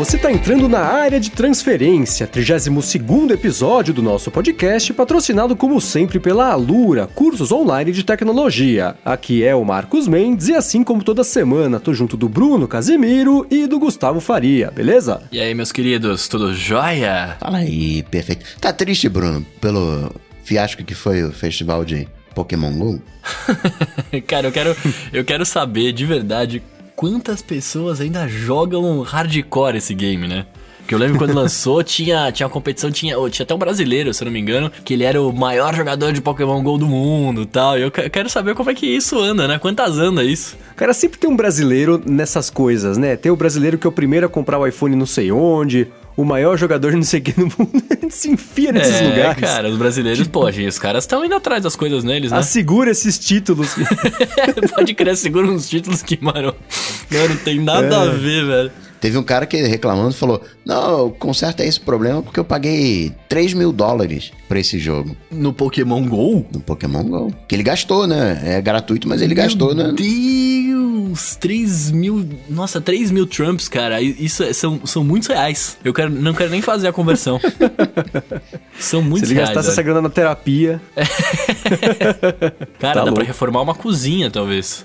você está entrando na área de transferência, 32º episódio do nosso podcast, patrocinado como sempre pela Alura, cursos online de tecnologia. Aqui é o Marcos Mendes e assim como toda semana, tô junto do Bruno Casimiro e do Gustavo Faria, beleza? E aí, meus queridos, tudo jóia? Fala aí, perfeito. Tá triste, Bruno, pelo fiasco que foi o festival de Pokémon GO? Cara, eu quero, eu quero saber de verdade quantas pessoas ainda jogam hardcore esse game, né? Porque eu lembro quando lançou, tinha, tinha uma competição, tinha, tinha até um brasileiro, se eu não me engano, que ele era o maior jogador de Pokémon GO do mundo tal. E eu quero saber como é que isso anda, né? Quantas anda isso? Cara, sempre tem um brasileiro nessas coisas, né? Tem o brasileiro que é o primeiro a comprar o iPhone não sei onde, o maior jogador de não sei o que no mundo, se enfia nesses é, lugares. cara, os brasileiros, tipo, pô, gente, os caras estão indo atrás das coisas neles, né? Assegura esses títulos. Pode crer, segura uns títulos que, mano, não tem nada é. a ver, velho. Teve um cara que reclamando falou: Não, conserta esse problema porque eu paguei 3 mil dólares pra esse jogo. No Pokémon GO? No Pokémon GO. Que ele gastou, né? É gratuito, mas ele Meu gastou, né? Deus! 3 mil. Nossa, 3 mil Trumps, cara. Isso é, são, são muitos reais. Eu quero, não quero nem fazer a conversão. são muitos Se ele reais. gastasse essa grana na terapia. cara, tá dá louco. pra reformar uma cozinha, talvez.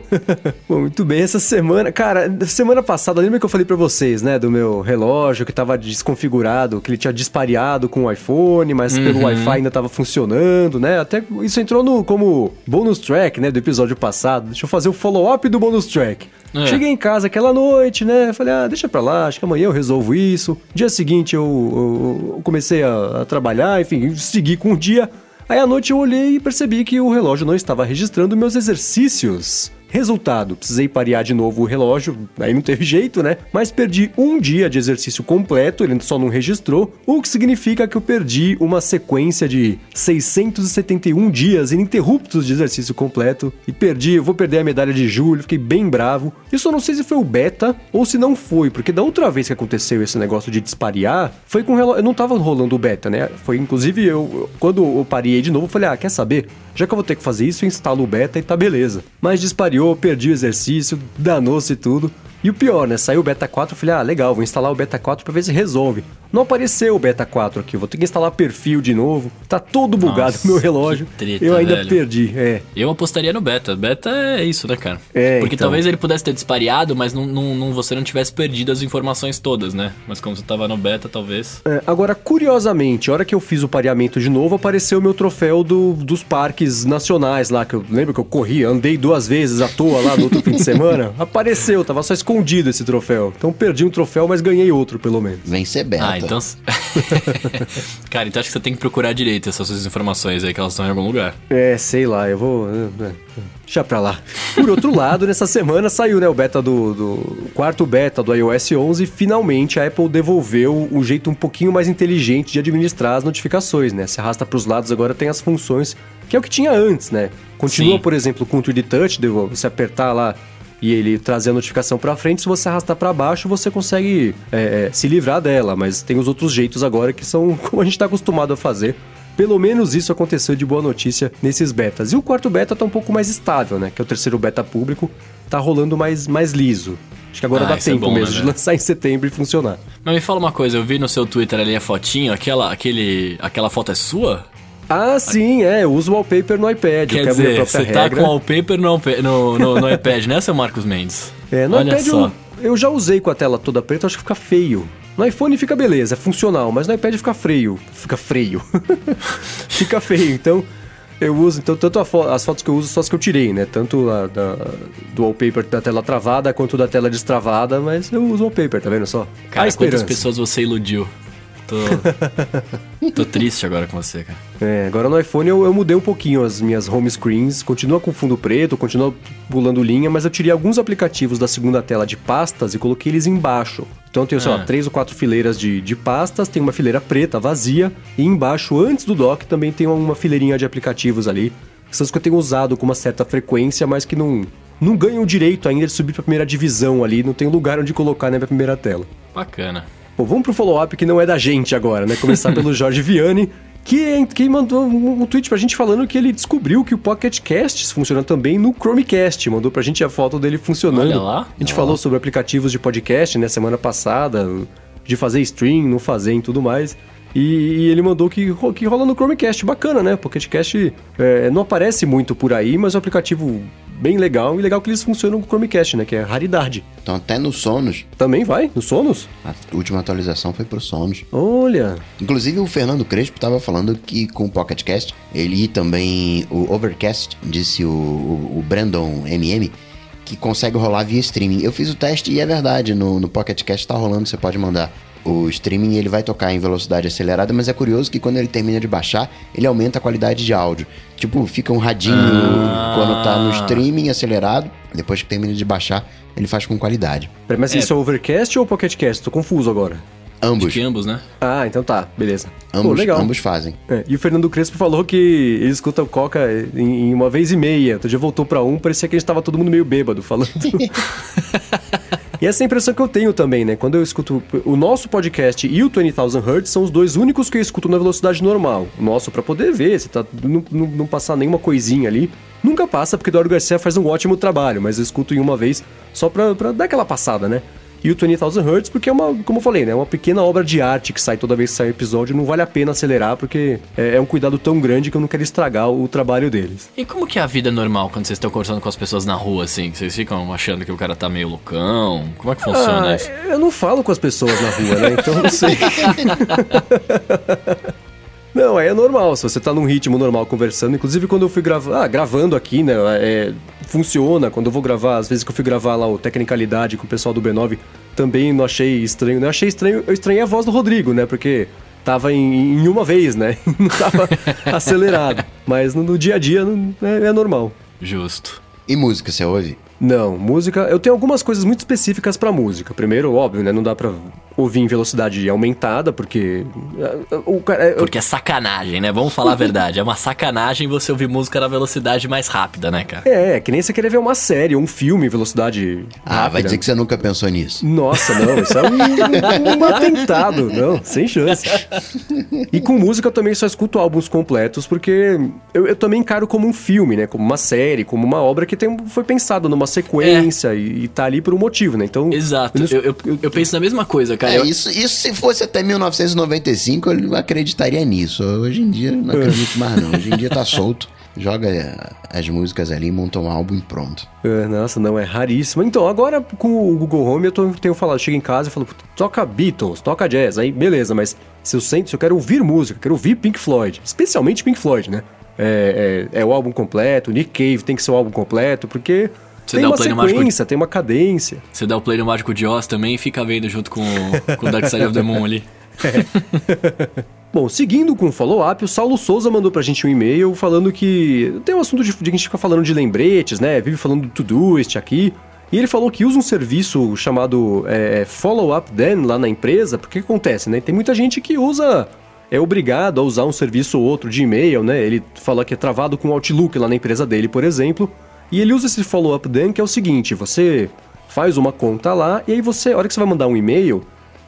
Muito bem, essa semana. Cara, semana passada, lembra que eu falei para vocês, né? Do meu relógio que tava desconfigurado, que ele tinha dispareado com o iPhone, mas uhum. pelo Wi-Fi ainda tava funcionando, né? Até isso entrou no como bonus track, né? Do episódio passado. Deixa eu fazer o follow-up do bonus track. É. Cheguei em casa aquela noite, né? Falei, ah, deixa pra lá, acho que amanhã eu resolvo isso. Dia seguinte eu, eu, eu comecei a, a, trabalhar, enfim, segui com o dia. Aí à noite eu olhei e percebi que o relógio não estava registrando meus exercícios. Resultado, precisei parear de novo o relógio, aí não teve jeito, né? Mas perdi um dia de exercício completo, ele só não registrou, o que significa que eu perdi uma sequência de 671 dias ininterruptos de exercício completo e perdi, eu vou perder a medalha de julho, fiquei bem bravo. Isso eu não sei se foi o beta ou se não foi, porque da outra vez que aconteceu esse negócio de disparear, foi com o relógio, eu não tava rolando o beta, né? Foi inclusive eu, quando eu parei de novo, falei, ah, quer saber? Já que eu vou ter que fazer isso, eu instalo o beta e tá beleza. Mas dispariou, perdi o exercício, danou-se tudo. E o pior, né? Saiu o Beta 4, eu falei, ah, legal, vou instalar o Beta 4 para ver se resolve. Não apareceu o Beta 4 aqui, vou ter que instalar perfil de novo. Tá todo bugado o meu relógio. Treta, eu ainda velho. perdi, é. Eu apostaria no Beta. Beta é isso, né, cara? É, Porque então. talvez ele pudesse ter dispareado, mas não, não, não, você não tivesse perdido as informações todas, né? Mas como você tava no Beta, talvez. É, agora, curiosamente, a hora que eu fiz o pareamento de novo, apareceu o meu troféu do, dos parques nacionais lá, que eu lembro que eu corri, andei duas vezes à toa lá no outro fim de semana. Apareceu, tava só escondido esse troféu troféu. Então perdi um troféu, mas ganhei outro, pelo menos. Vem ser beta. Ah, então. Cara, então acho que você tem que procurar direito essas suas informações aí, que elas estão em algum lugar. É, sei lá, eu vou. É, é, deixa pra lá. Por outro lado, nessa semana saiu né, o beta do, do quarto beta do iOS 11 e finalmente a Apple devolveu um jeito um pouquinho mais inteligente de administrar as notificações, né? Se arrasta pros lados agora tem as funções que é o que tinha antes, né? Continua, Sim. por exemplo, com o 3D Touch, você apertar lá e ele trazer a notificação para frente, se você arrastar para baixo, você consegue é, se livrar dela. Mas tem os outros jeitos agora que são como a gente está acostumado a fazer. Pelo menos isso aconteceu de boa notícia nesses betas. E o quarto beta tá um pouco mais estável, né? Que é o terceiro beta público, tá rolando mais, mais liso. Acho que agora ah, dá tempo é bom, mesmo né, de lançar em setembro e funcionar. Mas me fala uma coisa, eu vi no seu Twitter ali a fotinho, aquela, aquele, aquela foto é sua? Ah, sim, é. Eu uso wallpaper no iPad. Quer dizer, você regra. tá com wallpaper no, no, no, no iPad, né, seu Marcos Mendes? É, no Olha iPad só. Eu, eu já usei com a tela toda preta, acho que fica feio. No iPhone fica beleza, é funcional, mas no iPad fica freio. Fica freio. fica feio, então eu uso, então, tanto fo as fotos que eu uso são as que eu tirei, né? Tanto a, da, do wallpaper da tela travada quanto da tela destravada, mas eu uso wallpaper, tá vendo só? Cara, quantas pessoas você iludiu? Tô, tô triste agora com você, cara. É, agora no iPhone eu, eu, mudei um pouquinho as minhas home screens. Continua com fundo preto, continua pulando linha, mas eu tirei alguns aplicativos da segunda tela de pastas e coloquei eles embaixo. Então eu tenho, sei lá, ah. três ou quatro fileiras de, de pastas, tem uma fileira preta vazia, e embaixo, antes do dock, também tem uma fileirinha de aplicativos ali. São os que eu tenho usado com uma certa frequência, mas que não, não ganham o direito ainda de subir para a primeira divisão ali, não tem lugar onde colocar na minha primeira tela. Bacana. Bom, vamos pro follow-up que não é da gente agora, né? Começar pelo Jorge Vianney, que, que mandou um, tweet pra gente falando que ele descobriu que o Pocket Casts funciona também no Chromecast. Mandou pra gente a foto dele funcionando. Olha lá. A gente falou sobre aplicativos de podcast, né, semana passada, de fazer stream, não fazer e tudo mais. E, ele mandou que, que rola no Chromecast, bacana, né? Pocket Cast é, não aparece muito por aí, mas é um aplicativo bem legal. E legal que eles funcionam com o Chromecast, né? Que é raridade. Então até no Sonos, Também vai, no Sonos? a última atualização foi pro Sonos. Olha, Inclusive o Fernando Crespo estava falando que com o Pocket Cast, ele e também o Overcast, disse o, o, o Brandon MM, que consegue rolar via streaming. Eu fiz o teste e é verdade, no, no Pocket Cast tá rolando, você pode mandar o streaming ele vai tocar em velocidade acelerada, mas é curioso que quando ele termina de baixar, ele aumenta a qualidade de áudio. Tipo, fica um radinho Ah. quando tá no streaming acelerado, depois que termina de baixar, ele faz com qualidade. peraí, mas É. isso é Overcast ou Pocket Cast? Tô confuso agora. Acho Ambos, que ambos, né? Ah, então tá, beleza. Pô, ambos, legal. ambos fazem. É, e o Fernando Crespo falou que ele escuta o Coca em, em uma vez e meia. Outro dia voltou pra um, parecia que a gente tava todo mundo meio bêbado falando. e essa é a impressão que eu tenho também, né? Quando eu escuto o nosso podcast e o 20,000 Hertz são os dois únicos que eu escuto na velocidade normal. O nosso pra poder ver, se tá não, não, não passar nenhuma coisinha ali. Nunca passa, porque Eduardo Garcia faz um ótimo trabalho, mas eu escuto em uma vez só pra, pra dar aquela passada, né? E o 20,000 Hertz, porque é uma, como eu falei, né? É uma pequena obra de arte que sai toda vez que sai um episódio. Não vale a pena acelerar, porque é, é um cuidado tão grande que eu não quero estragar o trabalho deles. E como que é a vida normal quando vocês estão conversando com as pessoas na rua, assim? Vocês ficam achando que o cara tá meio loucão? Como é que funciona Ah, isso? eu não falo com as pessoas na rua, né? Então eu não sei. Não, aí é normal, se você tá num ritmo normal conversando. Inclusive, quando eu fui gravar. Ah, gravando aqui, né? é, funciona. Quando eu vou gravar, às vezes que eu fui gravar lá o Tecnicalidade com o pessoal do B9, também não achei estranho. Não achei estranho. Eu estranhei a voz do Rodrigo, né? Porque tava em, em uma vez, né? Não tava acelerado. Mas no, no dia a dia não- é, é normal. Justo. E música, você ouve? Não, música. Eu tenho algumas coisas muito específicas pra música. Primeiro, óbvio, né? Não dá pra ouvir em velocidade aumentada, porque. eh, O cara. eu- Porque é sacanagem, né? Vamos falar a verdade. É uma sacanagem você ouvir música na velocidade mais rápida, né, cara? É, que nem você querer ver uma série ou um filme em velocidade. Ah, vai rápida. dizer que você nunca pensou nisso. Nossa, não, isso é um, um atentado, não, sem chance. E com música eu também só escuto álbuns completos, porque eu, eu também encaro como um filme, né? Como uma série, como uma obra que tem, foi pensada numa sequência e, e tá ali por um motivo, né? Então. Exato. eu Eu, eu, eu penso na mesma coisa, cara. É, Eu- isso, isso se fosse até 1995, eu acreditaria nisso. Hoje em dia, não acredito mais não. Hoje em dia tá solto. Joga eh, as músicas ali, monta um álbum e pronto. É, nossa, não, é raríssimo. Então, agora com o Google Home eu tô- tenho falado, chego em casa e falo, "Puta, toca Beatles, toca jazz, aí beleza, mas se eu sento, se eu quero ouvir música, quero ouvir Pink Floyd, especialmente Pink Floyd, né? É, é- é o álbum completo, Nick Cave tem que ser o álbum completo, porque Você tem dá o uma play no mágico sequência, tem uma cadência. Você dá o play no Mágico de Oz também e fica vendo junto com, o- com o Dark Side of the Moon ali. Bom, seguindo com o follow-up, o Saulo Souza mandou pra gente um e-mail falando que tem um assunto de, de que a gente fica falando de lembretes, né? Vive falando do Todoist aqui. E ele falou que usa um serviço chamado é, Follow Up Then lá na empresa, porque o que acontece, né? Tem muita gente que usa, é obrigado a usar um serviço ou outro de e-mail, né? Ele fala que é travado com o Outlook lá na empresa dele, por exemplo. E ele usa esse Follow Up Then, que é o seguinte: você faz uma conta lá e aí você, a hora que você vai mandar um e-mail,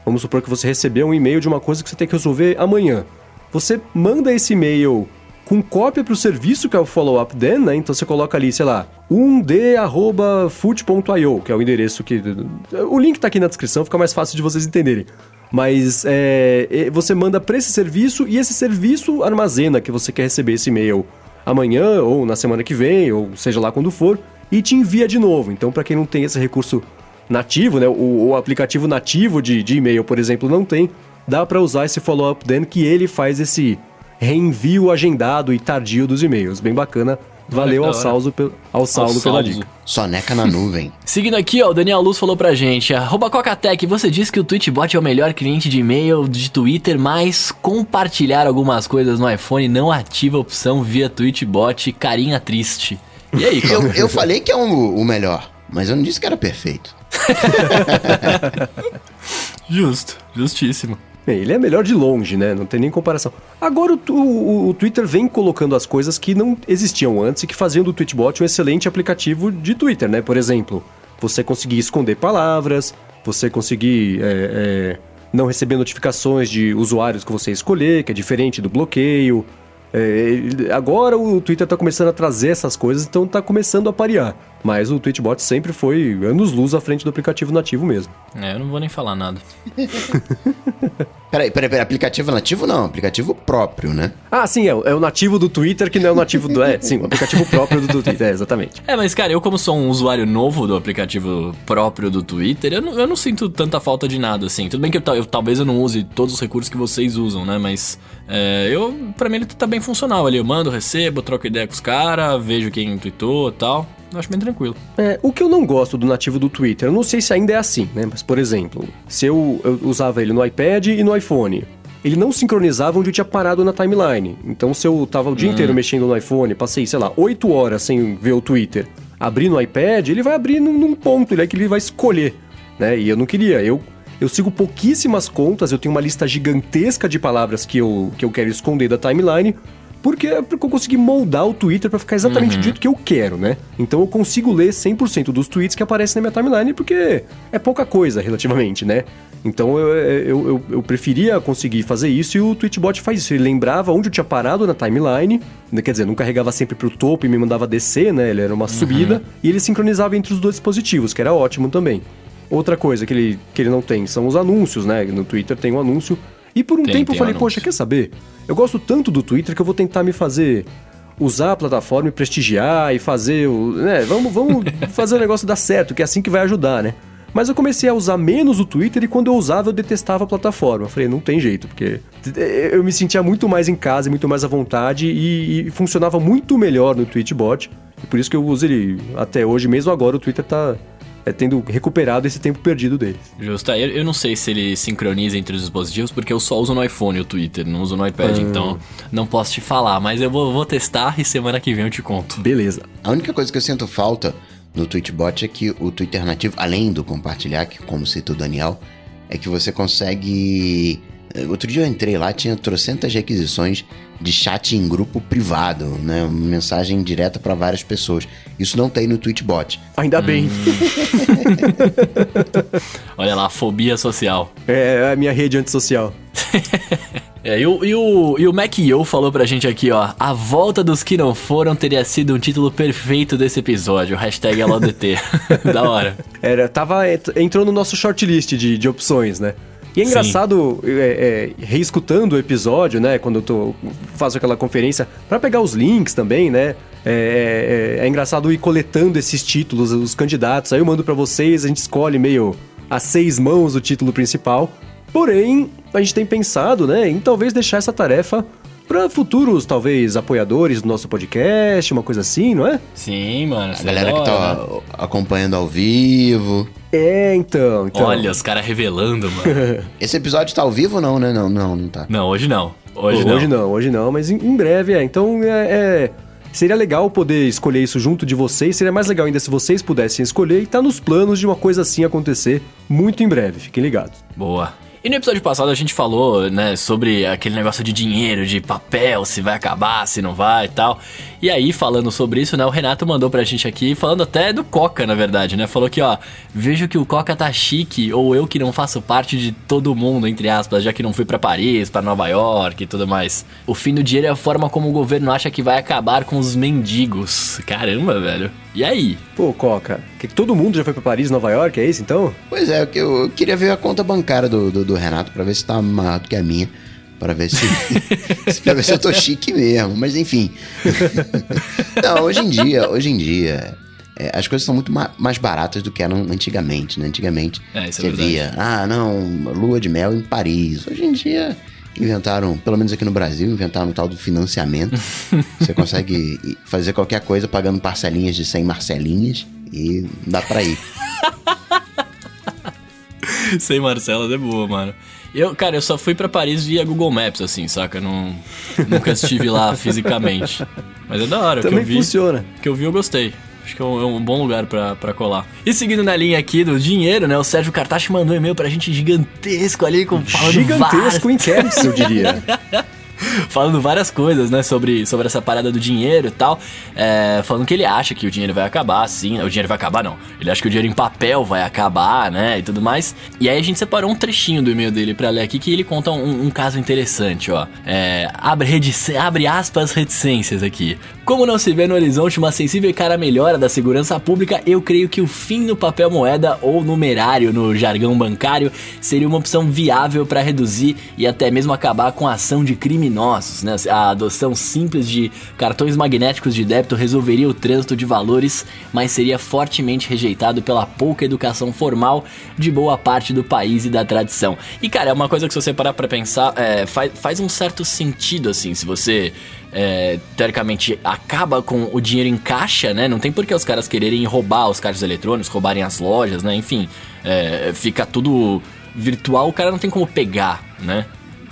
Vamos supor que você recebeu um e-mail de uma coisa que você tem que resolver amanhã. Você manda esse e-mail com cópia para o serviço que é o Follow Up Then, né? Então você coloca ali, sei lá, 1d.foot.io, que é o endereço que. O link tá aqui na descrição, fica mais fácil de vocês entenderem. Mas é, é, você manda para esse serviço e esse serviço armazena que você quer receber esse e-mail amanhã ou na semana que vem, ou seja lá quando for, e te envia de novo. Então, para quem não tem esse recurso nativo, né? O, o aplicativo nativo de, de e-mail, por exemplo, não tem. Dá para usar esse follow-up then que ele faz esse reenvio agendado e tardio dos e-mails. Bem bacana. Valeu ao. Saulo, ao Saulo pela dica. Soneca na nuvem. Seguindo aqui, ó, o Daniel Luz falou pra gente, arroba Cocatec, você disse que o Tweetbot é o melhor cliente de e-mail de Twitter, mas compartilhar algumas coisas no iPhone não ativa a opção via Tweetbot, carinha triste. E aí, Eu, Coca? eu falei que é um- o melhor, mas eu não disse que era perfeito. Justo, justíssimo. Ele é melhor de longe, né? Não tem nem comparação. Agora o, o- o Twitter vem colocando as coisas que não existiam antes e que faziam do Tweetbot um excelente aplicativo de Twitter, né? Por exemplo, você conseguir esconder palavras, você conseguir é, é, não receber notificações de usuários que você escolher, que é diferente do bloqueio. É, agora o Twitter está começando a trazer essas coisas, então está começando a parear. Mas o Twitchbot sempre foi anos-luz à frente do aplicativo nativo mesmo. É, eu não vou nem falar nada. peraí, peraí, peraí, aplicativo nativo não, aplicativo próprio, né? Ah, sim, é, é, o nativo do Twitter que não é o nativo do... É, sim, o aplicativo próprio do, do Twitter, é, exatamente. É, mas cara, eu como sou um usuário novo do aplicativo próprio do Twitter, eu não, eu não sinto tanta falta de nada, assim. Tudo bem que eu, eu, talvez eu não use todos os recursos que vocês usam, né? Mas é, eu, pra mim ele tá bem funcional ali. Eu mando, recebo, troco ideia com os caras, vejo quem tweetou e tal. Eu acho bem tranquilo. É, o que eu não gosto do nativo do Twitter, eu não sei se ainda é assim, né? Mas, por exemplo, se eu, eu usava ele no iPad e no iPhone, ele não sincronizava onde eu tinha parado na timeline. Então, se eu tava o dia hum. inteiro mexendo no iPhone, passei, sei lá, 8 horas sem ver o Twitter, abrir no iPad, ele vai abrir num, num ponto, ele é que ele vai escolher, né? E eu não queria. Eu eu sigo pouquíssimas contas, eu tenho uma lista gigantesca de palavras que eu, que eu quero esconder da timeline, porque, porque eu consegui moldar o Twitter para ficar exatamente uhum. do jeito que eu quero, né? Então eu consigo ler 100% dos tweets que aparecem na minha timeline, porque é pouca coisa relativamente, né? Então eu, eu, eu, eu, preferia conseguir fazer isso e o Tweetbot faz isso. Ele lembrava onde eu tinha parado na timeline, né? quer dizer, não carregava sempre pro topo e me mandava descer, né? Ele era uma uhum. subida, e ele sincronizava entre os dois dispositivos, que era ótimo também. Outra coisa que ele, que ele não tem são os anúncios, né? No Twitter tem um anúncio. E por um tem, tempo tem eu falei, anúncio. poxa, quer saber? Eu gosto tanto do Twitter que eu vou tentar me fazer usar a plataforma e prestigiar e fazer o. Né, vamos, vamos fazer o negócio dar certo, que é assim que vai ajudar, né? Mas eu comecei a usar menos o Twitter e quando eu usava eu detestava a plataforma. Eu falei, não tem jeito, porque eu me sentia muito mais em casa, muito mais à vontade e, e funcionava muito melhor no Tweetbot. E por isso que eu uso ele até hoje, mesmo agora o Twitter tá, é, tendo recuperado esse tempo perdido deles. Justo. Eu, eu, não sei se ele sincroniza entre os dispositivos, porque eu só uso no iPhone o Twitter, não uso no iPad, ah. então não posso te falar. Mas eu vou, vou testar e semana que vem eu te conto. Beleza. A única coisa que eu sinto falta no Tweetbot é que o Twitter nativo, além do compartilhar, que como cita o Daniel, é que você consegue Outro dia eu entrei lá, tinha trocentas requisições de chat em grupo privado, né? Uma mensagem direta para várias pessoas. Isso não tem no Twitchbot. Ainda bem. Hum. Olha lá, fobia social. É, é a minha rede antissocial. É, e, o, e, o, e o Mac Yo falou pra gente aqui, ó. A volta dos que não foram teria sido um título perfeito desse episódio. Hashtag LODT. da hora. Era, tava, entrou no nosso shortlist de, de opções, né? E é engraçado, é, é, reescutando o episódio, né? Quando eu tô, faço aquela conferência, para pegar os links também, né? É, é, é, engraçado ir coletando esses títulos, os candidatos. Aí eu mando para vocês, a gente escolhe meio a seis mãos o título principal. Porém, a gente tem pensado, né, em talvez deixar essa tarefa para futuros, talvez, apoiadores do nosso podcast, uma coisa assim, não é? Sim, mano. A galera adora, que tá né? acompanhando ao vivo. É, então. então. Olha, os caras revelando, mano. Esse episódio tá ao vivo ou não, né? Não, não, não tá. Não, hoje não. Hoje, hoje não. Hoje não, hoje não, mas em, em breve é. Então é, é, Seria legal poder escolher isso junto de vocês. Seria mais legal ainda se vocês pudessem escolher e tá nos planos de uma coisa assim acontecer muito em breve. Fiquem ligados. Boa. E no episódio passado a gente falou, né, sobre aquele negócio de dinheiro, de papel, se vai acabar, se não vai e tal. E aí, falando sobre isso, né, o Renato mandou pra gente aqui, falando até do Coca, na verdade, né? Falou que, ó, vejo que o Coca tá chique, ou eu que não faço parte de todo mundo, entre aspas, já que não fui para Paris, para Nova York e tudo mais. O fim do dinheiro é a forma como o governo acha que vai acabar com os mendigos. Caramba, velho. E aí? Pô, Coca, que todo mundo já foi para Paris, Nova York, é isso então? Pois é, eu, eu queria ver a conta bancária do, do, do Renato para ver se tá maior do que a minha para ver se, para ver se eu tô chique mesmo, mas enfim. Não, hoje em dia, hoje em dia, é, as coisas são muito ma mais baratas do que eram antigamente, né? Antigamente é, é você é via, ah, não, lua de mel em Paris. Hoje em dia inventaram, pelo menos aqui no Brasil, inventaram um tal do financiamento. você consegue fazer qualquer coisa pagando parcelinhas de 100 marcelinhas e dá para ir. 100 marcelas é boa, mano. Eu, cara, eu só fui para Paris via Google Maps, assim, saca? Não, nunca estive lá fisicamente. Mas é da hora. Também que eu vi, funciona. que eu vi, eu gostei. Acho que é um, é um bom lugar para colar. E seguindo na linha aqui do dinheiro, né? O Sérgio Cartache mandou um e-mail pra gente gigantesco ali, com falando Gigantesco em caps, eu diria. falando várias coisas, né, sobre, sobre essa parada do dinheiro e tal. É, falando que ele acha que o dinheiro vai acabar, sim. O dinheiro vai acabar, não. Ele acha que o dinheiro em papel vai acabar, né, e tudo mais. E aí a gente separou um trechinho do e-mail dele pra ler aqui que ele conta um, um caso interessante, ó. É, abre, abre aspas reticências aqui. Como não se vê no horizonte uma sensível e cara melhora da segurança pública, eu creio que o fim no papel moeda ou numerário no jargão bancário seria uma opção viável para reduzir e até mesmo acabar com a ação de criminosos. Né? A adoção simples de cartões magnéticos de débito resolveria o trânsito de valores, mas seria fortemente rejeitado pela pouca educação formal de boa parte do país e da tradição. E cara, é uma coisa que se você parar pra pensar, é, faz, faz um certo sentido assim, se você é, teoricamente acaba com o dinheiro em caixa, né? Não tem por que os caras quererem roubar os caixas eletrônicos, roubarem as lojas, né? Enfim, é, fica tudo virtual, o cara não tem como pegar, né?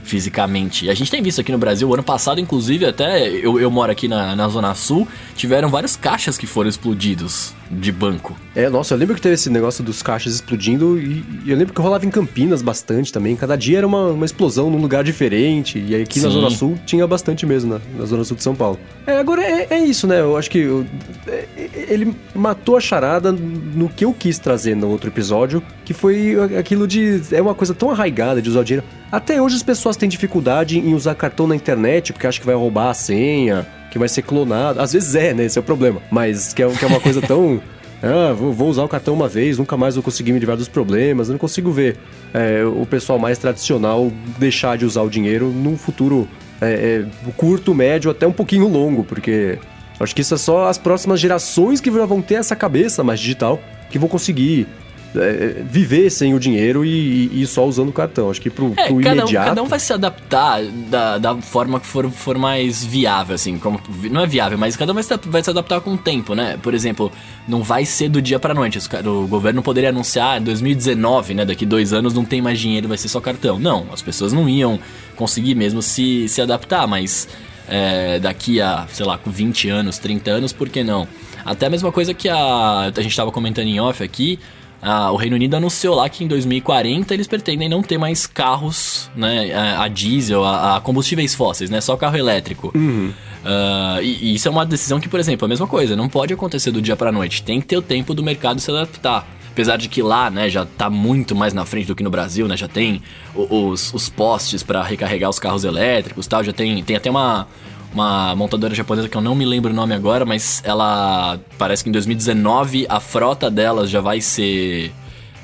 Fisicamente. A gente tem visto aqui no Brasil, o ano passado, inclusive, até eu, eu moro aqui na, na Zona Sul, tiveram vários caixas que foram explodidos de banco. É, nossa, eu lembro que teve esse negócio dos caixas explodindo e, e eu lembro que rolava em Campinas bastante também. Cada dia era uma, uma explosão num lugar diferente. E aqui Sim. na Zona Sul tinha bastante mesmo, na, na Zona Sul de São Paulo. É, agora é, é isso, né? Eu acho que eu, é, ele matou a charada no que eu quis trazer no outro episódio, que foi aquilo de. É uma coisa tão arraigada de usar o dinheiro. Até hoje as pessoas têm dificuldade em usar cartão na internet porque acham que vai roubar a senha que vai ser clonado. Às vezes é, né? Esse é o problema. Mas que é, que é uma coisa tão. Ah, vou, usar o cartão uma vez, nunca mais vou conseguir me livrar dos problemas. Eu não consigo ver é, o pessoal mais tradicional deixar de usar o dinheiro num futuro é, é, curto, médio, até um pouquinho longo, porque acho que isso é só as próximas gerações que vão ter essa cabeça mais digital que vão conseguir é, viver sem o dinheiro e, e, só usando o cartão. Acho que pro, é, pro cada imediato... Um, cada um vai se adaptar da, da forma que for, for mais viável, assim. Como, não é viável, mas cada um vai se, vai se adaptar com o tempo, né? Por exemplo, não vai ser do dia para noite. O governo poderia anunciar em 2019, né? Daqui dois anos não tem mais dinheiro, vai ser só cartão. Não, as pessoas não iam conseguir mesmo se, se adaptar, mas... É, daqui a, sei lá, 20 anos, 30 anos, por que não? Até a mesma coisa que a, a gente estava comentando em off aqui, ah, o Reino Unido anunciou lá que em 2040 eles pretendem não ter mais carros né, a, a diesel, a, a, combustíveis fósseis, né? Só carro elétrico. Uhum. Uh, e, e, isso é uma decisão que, por exemplo, é a mesma coisa, não pode acontecer do dia para noite. Tem que ter o tempo do mercado se adaptar. Apesar de que lá, né, já tá muito mais na frente do que no Brasil, né? Já tem os, os postes para recarregar os carros elétricos tal. Já tem, tem até uma, uma montadora japonesa que eu não me lembro o nome agora, mas ela parece que em 2019 a frota delas já vai ser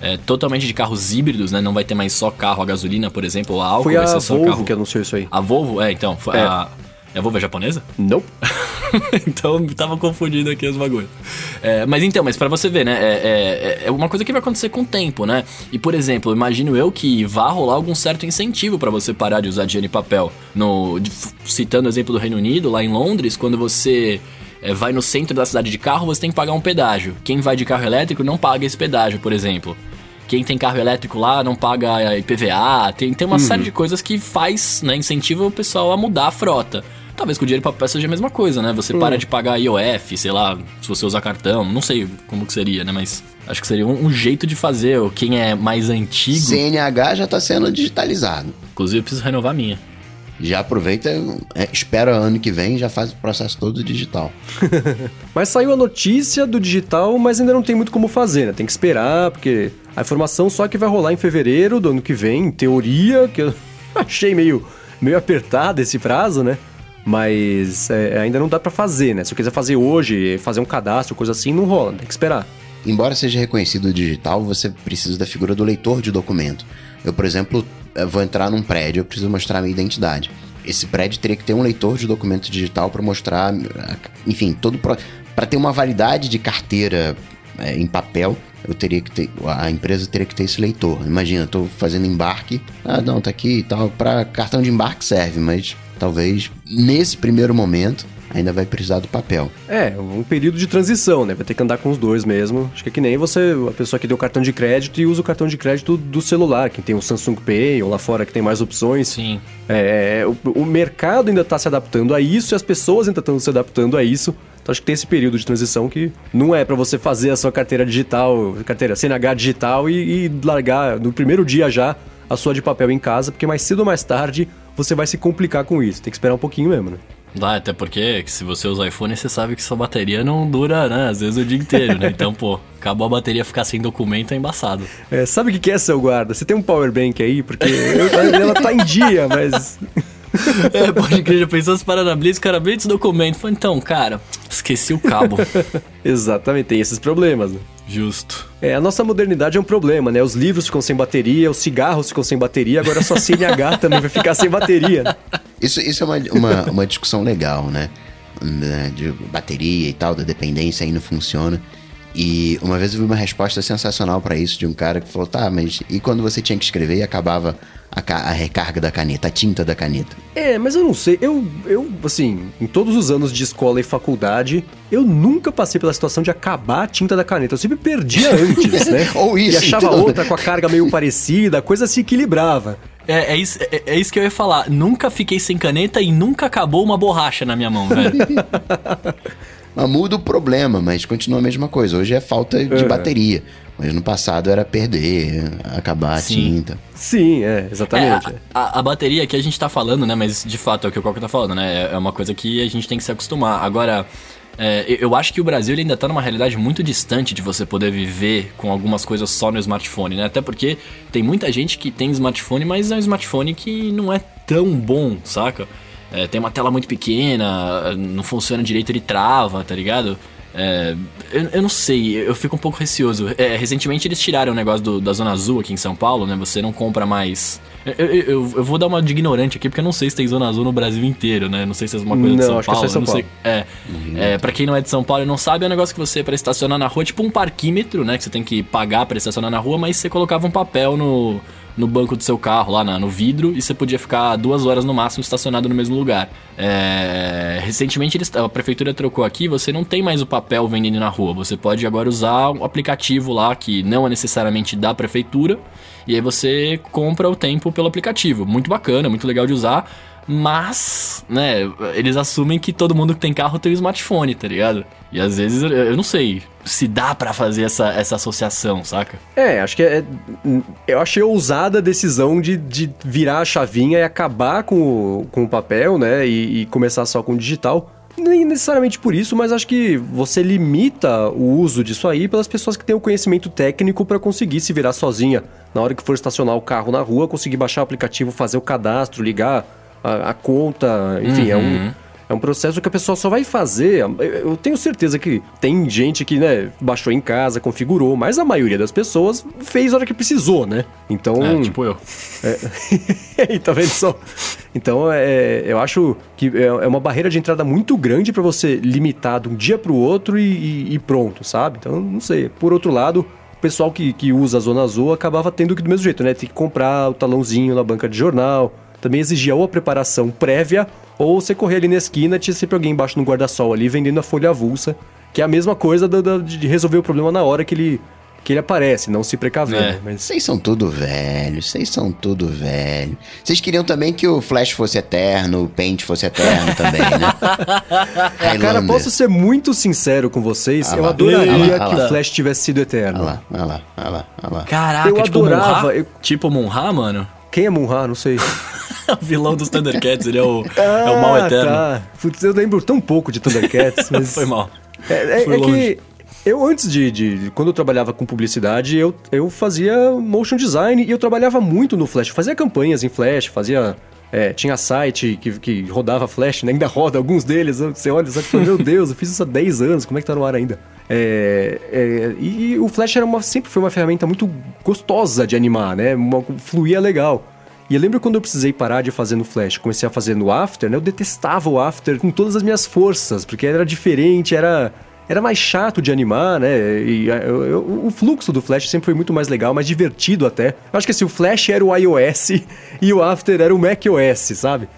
é, totalmente de carros híbridos, né? Não vai ter mais só carro a gasolina, por exemplo, ou a álcool. Foi a Volvo carro... que anunciou isso aí. A Volvo, é, então. É. A, é a Volvo é japonesa? Não. então tava confundindo aqui os bagulhos. É, mas então, mas para você ver, né? É, é, é, uma coisa que vai acontecer com o tempo, né? E por exemplo, imagino eu que vá rolar algum certo incentivo para você parar de usar dinheiro em papel. No, citando o exemplo do Reino Unido, lá em Londres, quando você é, vai no centro da cidade de carro, você tem que pagar um pedágio. Quem vai de carro elétrico não paga esse pedágio, por exemplo. Quem tem carro elétrico lá não paga IPVA. Tem, tem uma uhum. série de coisas que faz, né, incentiva o pessoal a mudar a frota. Talvez com o dinheiro em papel seja a mesma coisa, né? Você hum. para de pagar IOF, sei lá, se você usar cartão, não sei como que seria, né? Mas acho que seria um, um jeito de fazer. Quem é mais antigo. CNH já tá sendo digitalizado. Inclusive, eu preciso renovar a minha. Já aproveita, é, espera ano que vem já faz o processo todo digital. mas saiu a notícia do digital, mas ainda não tem muito como fazer, né? Tem que esperar, porque a informação só que vai rolar em fevereiro do ano que vem, em teoria, que eu achei meio, meio apertado esse prazo, né? Mas é, ainda não dá para fazer, né? Se eu quiser fazer hoje, fazer um cadastro, coisa assim, não rola, tem que esperar. Embora seja reconhecido digital, você precisa da figura do leitor de documento. Eu, por exemplo, vou entrar num prédio, eu preciso mostrar a minha identidade. Esse prédio teria que ter um leitor de documento digital para mostrar, enfim, todo para ter uma validade de carteira é, em papel, eu teria que ter, a empresa teria que ter esse leitor. Imagina, estou fazendo embarque, ah, não, tá aqui e tal, para cartão de embarque serve, mas talvez nesse primeiro momento ainda vai precisar do papel. É, um período de transição, né? Vai ter que andar com os dois mesmo. Acho que é que nem você, a pessoa que deu cartão de crédito e usa o cartão de crédito do celular, quem tem o Samsung Pay ou lá fora que tem mais opções. Sim. É, o, o mercado ainda está se adaptando a isso e as pessoas ainda estão se adaptando a isso. Então acho que tem esse período de transição que não é para você fazer a sua carteira digital, carteira CNH digital e, e largar no primeiro dia já a sua de papel em casa, porque mais cedo ou mais tarde você vai se complicar com isso. Tem que esperar um pouquinho mesmo, né? Dá, até porque se você usa iPhone, você sabe que sua bateria não dura, né? Às vezes o dia inteiro, né? Então, pô, acabou a bateria ficar sem documento é embaçado. É, sabe o que, é, seu guarda? Você tem um power bank aí? Porque eu, ela tá em dia, mas. É, pode crer, já pensou se parar na Blitz, o cara abriu esse documento. Falei, então, cara, esqueci o cabo. Exatamente, tem esses problemas, né? Justo. É, a nossa modernidade é um problema, né? Os livros ficam sem bateria, os cigarros ficam sem bateria, agora só CNH também vai ficar sem bateria. Né? Isso, isso é uma, uma, uma discussão legal, né? né? De bateria e tal, da dependência aí não funciona. E uma vez eu vi uma resposta sensacional para isso de um cara que falou: tá, mas e quando você tinha que escrever e acabava a, a, recarga da caneta, a tinta da caneta? É, mas eu não sei. Eu, eu, assim, em todos os anos de escola e faculdade, eu nunca passei pela situação de acabar a tinta da caneta. Eu sempre perdia antes, né? Ou isso. E achava então. outra com a carga meio parecida, a coisa se equilibrava. É, é, isso, é, é, isso que eu ia falar. Nunca fiquei sem caneta e nunca acabou uma borracha na minha mão, velho. Mas muda o problema, mas continua a mesma coisa. Hoje é falta de É. bateria. Mas no passado era perder, acabar a Sim. tinta. Sim, é, exatamente. É, a, a- a bateria que a gente tá falando, né? Mas de fato é o que o Coca tá falando, né? É- É uma coisa que a gente tem que se acostumar. Agora, é, eu- acho que o Brasil ele ainda tá numa realidade muito distante de você poder viver com algumas coisas só no smartphone, né? Até porque tem muita gente que tem smartphone, mas é um smartphone que não é tão bom, saca? É, tem uma tela muito pequena, não funciona direito, ele trava, tá ligado? É, eu, eu não sei, eu fico um pouco receoso. É, recentemente eles tiraram o negócio do- da Zona Azul aqui em São Paulo, né? Você não compra mais. Eu, eu, eu- vou dar uma de ignorante aqui, porque eu não sei se tem Zona Azul no Brasil inteiro, né? Não sei se é uma coisa de Não, São acho que é Paulo. em São não sei. É, é, pra quem não é de São Paulo e não sabe, é um negócio que você, pra estacionar na rua, é tipo um parquímetro, né? Que você tem que pagar pra estacionar na rua, mas você colocava um papel no, no banco do seu carro, lá na- no vidro, e você podia ficar duas horas no máximo estacionado no mesmo lugar. É, recentemente eles- a prefeitura trocou aqui, você não tem mais o papel vendendo na rua, você pode agora usar um aplicativo lá que não é necessariamente da prefeitura, e aí você compra o tempo pelo aplicativo. Muito bacana, muito legal de usar. Mas, né, eles assumem que todo mundo que tem carro tem um smartphone, tá ligado? E às vezes eu- não sei se dá pra fazer essa, essa associação, saca? É, acho que é. Eu achei ousada a decisão de, de virar a chavinha e acabar com o, com o papel, né? E, e começar só com o digital. Nem necessariamente por isso, mas acho que você limita o uso disso aí pelas pessoas que têm o conhecimento técnico para conseguir se virar sozinha. Na hora que for estacionar o carro na rua, conseguir baixar o aplicativo, fazer o cadastro, ligar a, a conta, enfim, é um. Uhum. É um processo que a pessoa só vai fazer. Eu- tenho certeza que tem gente que, né, baixou em casa, configurou, mas a maioria das pessoas fez a hora que precisou, né? Então. É, tipo eu. Aí, tá vendo só? Então, é, eu acho que é é uma barreira de entrada muito grande pra você limitar de um dia pro outro e, e- e pronto, sabe? Então, não sei. Por outro lado, o pessoal que, que usa a Zona Azul acabava tendo que do mesmo jeito, né? Tem que comprar o talãozinho na banca de jornal. Também exigia ou a preparação prévia, ou você correr ali na esquina, tinha sempre alguém embaixo no guarda-sol ali vendendo a folha avulsa, que é a mesma coisa da- da- de resolver o problema na hora que ele, que ele aparece, não se precavendo. É. Mas Vocês são tudo velho, vocês são tudo velho. Vocês queriam também que o Flash fosse eterno, o Paint fosse eterno também, né? Cara, posso ser muito sincero com vocês? Ah eu lá. adoraria Ah lá, ah que lá. o Flash tivesse sido eterno. Olha lá, olha lá, olha lá, olha lá. Caraca, Eu tipo adorava, Monra? eu- Tipo Monra, mano? Quem é Munra? Não sei. o vilão dos Thundercats, ele é o, é o mal eterno. Tá. Putz, eu lembro tão pouco de Thundercats, mas... Foi mal. É, é- Foi é longe. que eu, antes de, de- Quando eu trabalhava com publicidade, eu, eu fazia motion design e eu trabalhava muito no Flash. Eu fazia campanhas em Flash, fazia. é, tinha site que, que rodava Flash, né? ainda roda alguns deles. Você olha e você fala, meu Deus, eu fiz isso há 10 anos, como é que tá no ar ainda? É, é, e o Flash era uma, sempre foi uma ferramenta muito gostosa de animar, né? Uma, fluía legal. E eu lembro quando eu precisei parar de fazer no Flash, comecei a fazer no After, né? Eu detestava o After com todas as minhas forças, porque era diferente, era era mais chato de animar, né? E eu- eu- o fluxo do Flash sempre foi muito mais legal, mais divertido até. Eu acho que assim, o Flash era o iOS e o After era o macOS, sabe?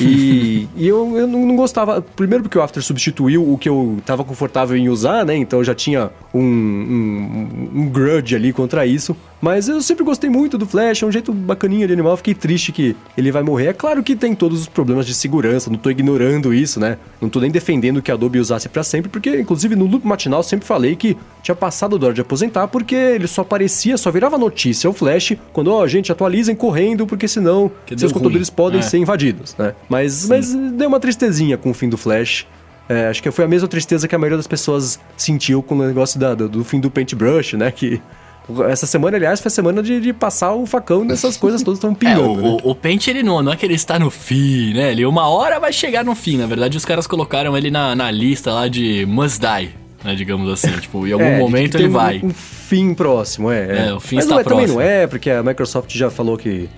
e e eu, eu não, não gostava. Primeiro porque o After substituiu o que eu tava confortável em usar, né? Então eu já tinha um, um, um grudge ali contra isso. Mas eu sempre gostei muito do Flash, é um jeito bacaninha de animal. Fiquei triste que ele vai morrer. É claro que tem todos os problemas de segurança, não tô ignorando isso, né? Não tô nem defendendo que a Adobe usasse para sempre, porque inclusive no loop matinal sempre falei que tinha passado da hora de aposentar, porque ele só aparecia, só virava notícia o Flash quando, ó, oh, gente, atualizem correndo, porque senão que seus computadores podem é. ser invadidos, né? Mas, mas deu uma tristezinha com o fim do Flash. É, acho que foi a mesma tristeza que a maioria das pessoas sentiu com o negócio da, do, do fim do Paintbrush, né? Que essa semana, aliás, foi a semana de, de passar o facão nessas coisas todas estão pingando. É, o, né? o, o Paint, ele não, não é que ele está no fim, né? Ele uma hora vai chegar no fim. Na verdade, os caras colocaram ele na, na lista lá de must die. Né, digamos assim, tipo, em algum é, momento ele vai. Um, fim próximo, é. É, é o fim Mas está não é, próximo. também não é, porque a Microsoft já falou que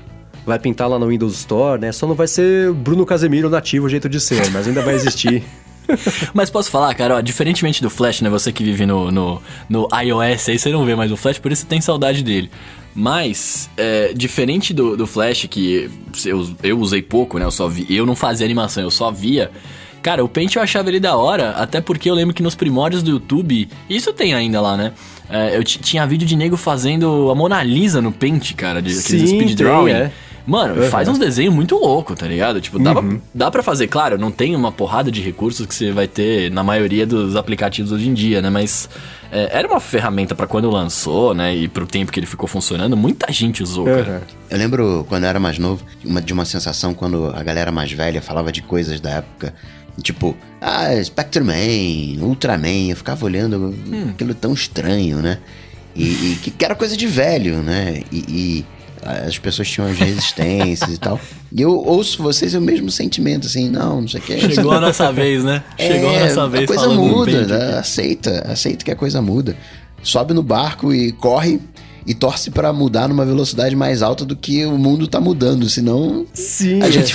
vai pintar lá no Windows Store, né? Só não vai ser Bruno Casemiro nativo o jeito de ser, mas ainda vai existir. Mas posso falar, cara, ó, diferentemente do Flash, né? Você que vive no, no, no iOS aí, você não vê mais o Flash, por isso você tem saudade dele. Mas, é, diferente do, do Flash, que eu, eu usei pouco, né? Eu só vi, eu não fazia animação, eu só via. Cara, o Paint eu achava ele da hora, até porque eu lembro que nos primórdios do YouTube, isso tem ainda lá, né? É, eu tinha vídeo de nego fazendo a Mona Lisa no Paint, cara, de aqueles speed drawing. Tem, é. Mano, uhum. faz uns desenhos muito louco, tá ligado? Tipo, dá, uhum. pra, dá pra fazer, claro, não tem uma porrada de recursos que você vai ter na maioria dos aplicativos hoje em dia, né? Mas é, era uma ferramenta para quando lançou, né? E pro tempo que ele ficou funcionando, muita gente usou, uhum. cara. Eu lembro quando eu era mais novo, uma, de uma sensação quando a galera mais velha falava de coisas da época. Tipo, ah, Spectre-Man, Ultraman, eu ficava olhando hum. aquilo tão estranho, né? E, e que era coisa de velho, né? e, e as pessoas tinham as resistências e tal. E eu ouço vocês é o mesmo sentimento, assim, não, não sei o que. Chegou a nossa vez, né? Chegou é, a nossa vez. A coisa muda, né? aceita, aceita que a coisa muda. Sobe no barco e corre e torce para mudar numa velocidade mais alta do que o mundo tá mudando, senão Sim, a é. gente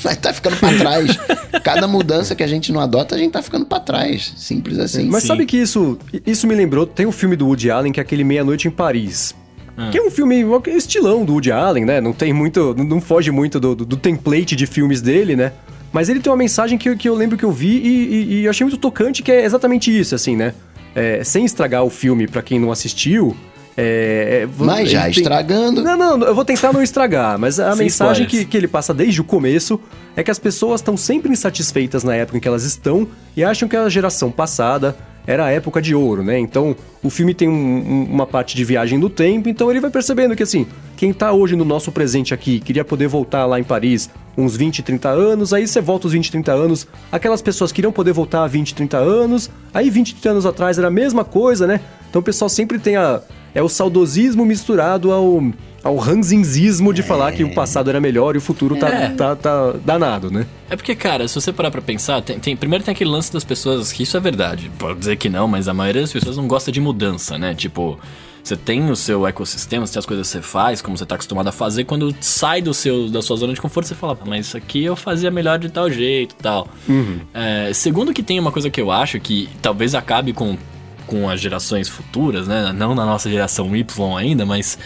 vai estar tá ficando para trás. Cada mudança que a gente não adota, a gente tá ficando para trás, simples assim. Mas Sim. sabe que isso isso me lembrou, tem um filme do Woody Allen que é aquele Meia Noite em Paris. Ah. Que é um filme estilão do Woody Allen, né? Não tem muito. Não foge muito do, do, do, template de filmes dele, né? Mas ele tem uma mensagem que, que eu lembro que eu vi e, e, e eu achei muito tocante, que é exatamente isso, assim, né? É, sem estragar o filme para quem não assistiu. É, é, mas já tem... estragando. Não, não, eu vou tentar não estragar, mas a mensagem que, que ele passa desde o começo é que as pessoas estão sempre insatisfeitas na época em que elas estão e acham que a geração passada era a época de ouro, né? Então o filme tem um, um, uma parte de viagem no tempo, então ele vai percebendo que assim, quem tá hoje no nosso presente aqui queria poder voltar lá em Paris uns 20, 30 anos, aí você volta os 20, 30 anos, aquelas pessoas queriam poder voltar a 20, 30 anos, aí 20, 30 anos atrás era a mesma coisa, né? Então o pessoal sempre tem a. É o saudosismo misturado ao ao ranzinzismo de é. falar que o passado era melhor e o futuro tá, é. tá, tá, danado, né? É porque, cara, se você parar pra pensar, tem, tem, primeiro tem aquele lance das pessoas, que isso é verdade, pode dizer que não, mas a maioria das pessoas não gosta de mudança, né? Tipo, você tem o seu ecossistema, você tem as coisas que você faz, como você tá acostumado a fazer, quando sai do seu, da sua zona de conforto, você fala, mas isso aqui eu fazia melhor de tal jeito tal. Uhum. É, segundo que tem uma coisa que eu acho que talvez acabe com, com as gerações futuras, né? Não na nossa geração Y ainda, mas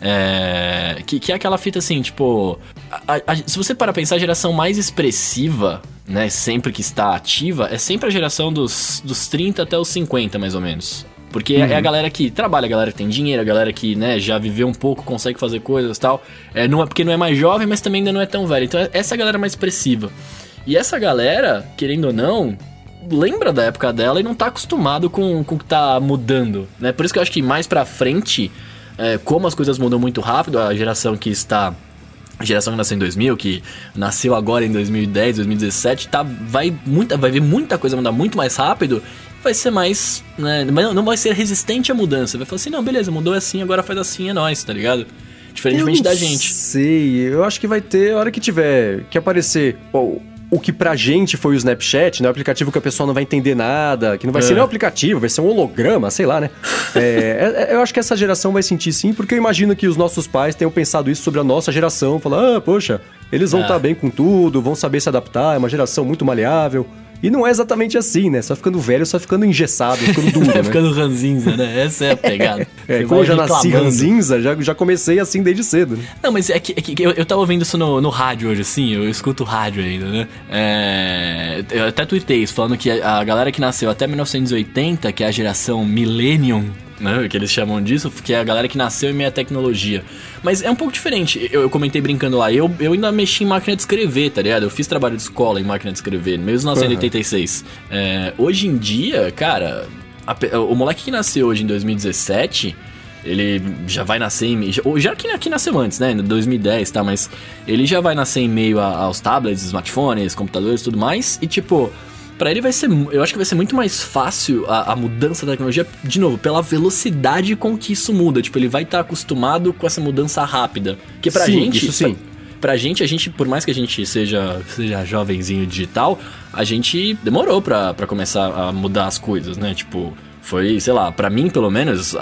é, que, que é aquela fita assim, tipo. A, a, se você para pensar, a geração mais expressiva, né? Sempre que está ativa, é sempre a geração dos, dos 30 até os 50, mais ou menos. Porque uhum. é a uhum. galera que trabalha, a galera que tem dinheiro, a galera que, né, já viveu um pouco, consegue fazer coisas e tal. É, não é porque não é mais jovem, mas também ainda não é tão velho. Então, essa é galera mais expressiva. E essa galera, querendo ou não, lembra da época dela e não tá acostumado com, com o que tá mudando, né? Por isso que eu acho que mais pra frente é, como as coisas mudam muito rápido, a geração que está a geração que nasceu em 2000, que nasceu agora em 2010, 2017, tá, vai, muita, vai ver muita coisa mudar muito mais rápido, vai ser mais. Né, não vai ser resistente à mudança. Vai falar assim: não, beleza, mudou assim, agora faz assim, é nóis, tá ligado? Diferentemente da gente. Sei, eu acho que vai ter, a hora que tiver, que aparecer. O que pra gente foi o Snapchat, né? O aplicativo que a pessoa não vai entender nada, que não vai é. ser nem um aplicativo, vai ser um holograma, sei lá, né? É, é, é, eu acho que essa geração vai sentir sim, porque eu imagino que os nossos pais tenham pensado isso sobre a nossa geração, falar, ah, poxa, eles vão estar é. tá bem com tudo, vão saber se adaptar, é uma geração muito maleável. E não é exatamente assim, né? Só ficando velho, só ficando engessado, ficando duro, né? ficando ranzinza, né? Essa é a pegada. é, como eu já nasci ranzinza, já, já comecei assim desde cedo. Né? Não, mas é que, é que eu, eu tava ouvindo isso no, no rádio hoje, assim, eu escuto rádio ainda, né? É, eu até tuitei isso, falando que a, a galera que nasceu até 1980, que é a geração Millennium, né? Que eles chamam disso, que é a galera que nasceu em meia tecnologia. Mas é um pouco diferente. Eu, eu comentei brincando lá, eu, eu ainda mexi em máquina de escrever, tá ligado? Eu fiz trabalho de escola em máquina de escrever, em 86. É, hoje em dia, cara, a, o moleque que nasceu hoje em 2017 ele já vai nascer em já, já que aqui nasceu antes, né, em 2010, tá, mas ele já vai nascer em meio a, aos tablets, smartphones, computadores, tudo mais, e tipo, para ele vai ser, eu acho que vai ser muito mais fácil a, a, mudança da tecnologia, de novo, pela velocidade com que isso muda, tipo, ele vai estar tá acostumado com essa mudança rápida, que pra sim, gente, isso sim. Pra, pra gente, a gente, por mais que a gente seja, seja jovenzinho digital, a gente demorou pra, pra começar a mudar as coisas, né? Tipo, foi, sei lá, para mim pelo menos,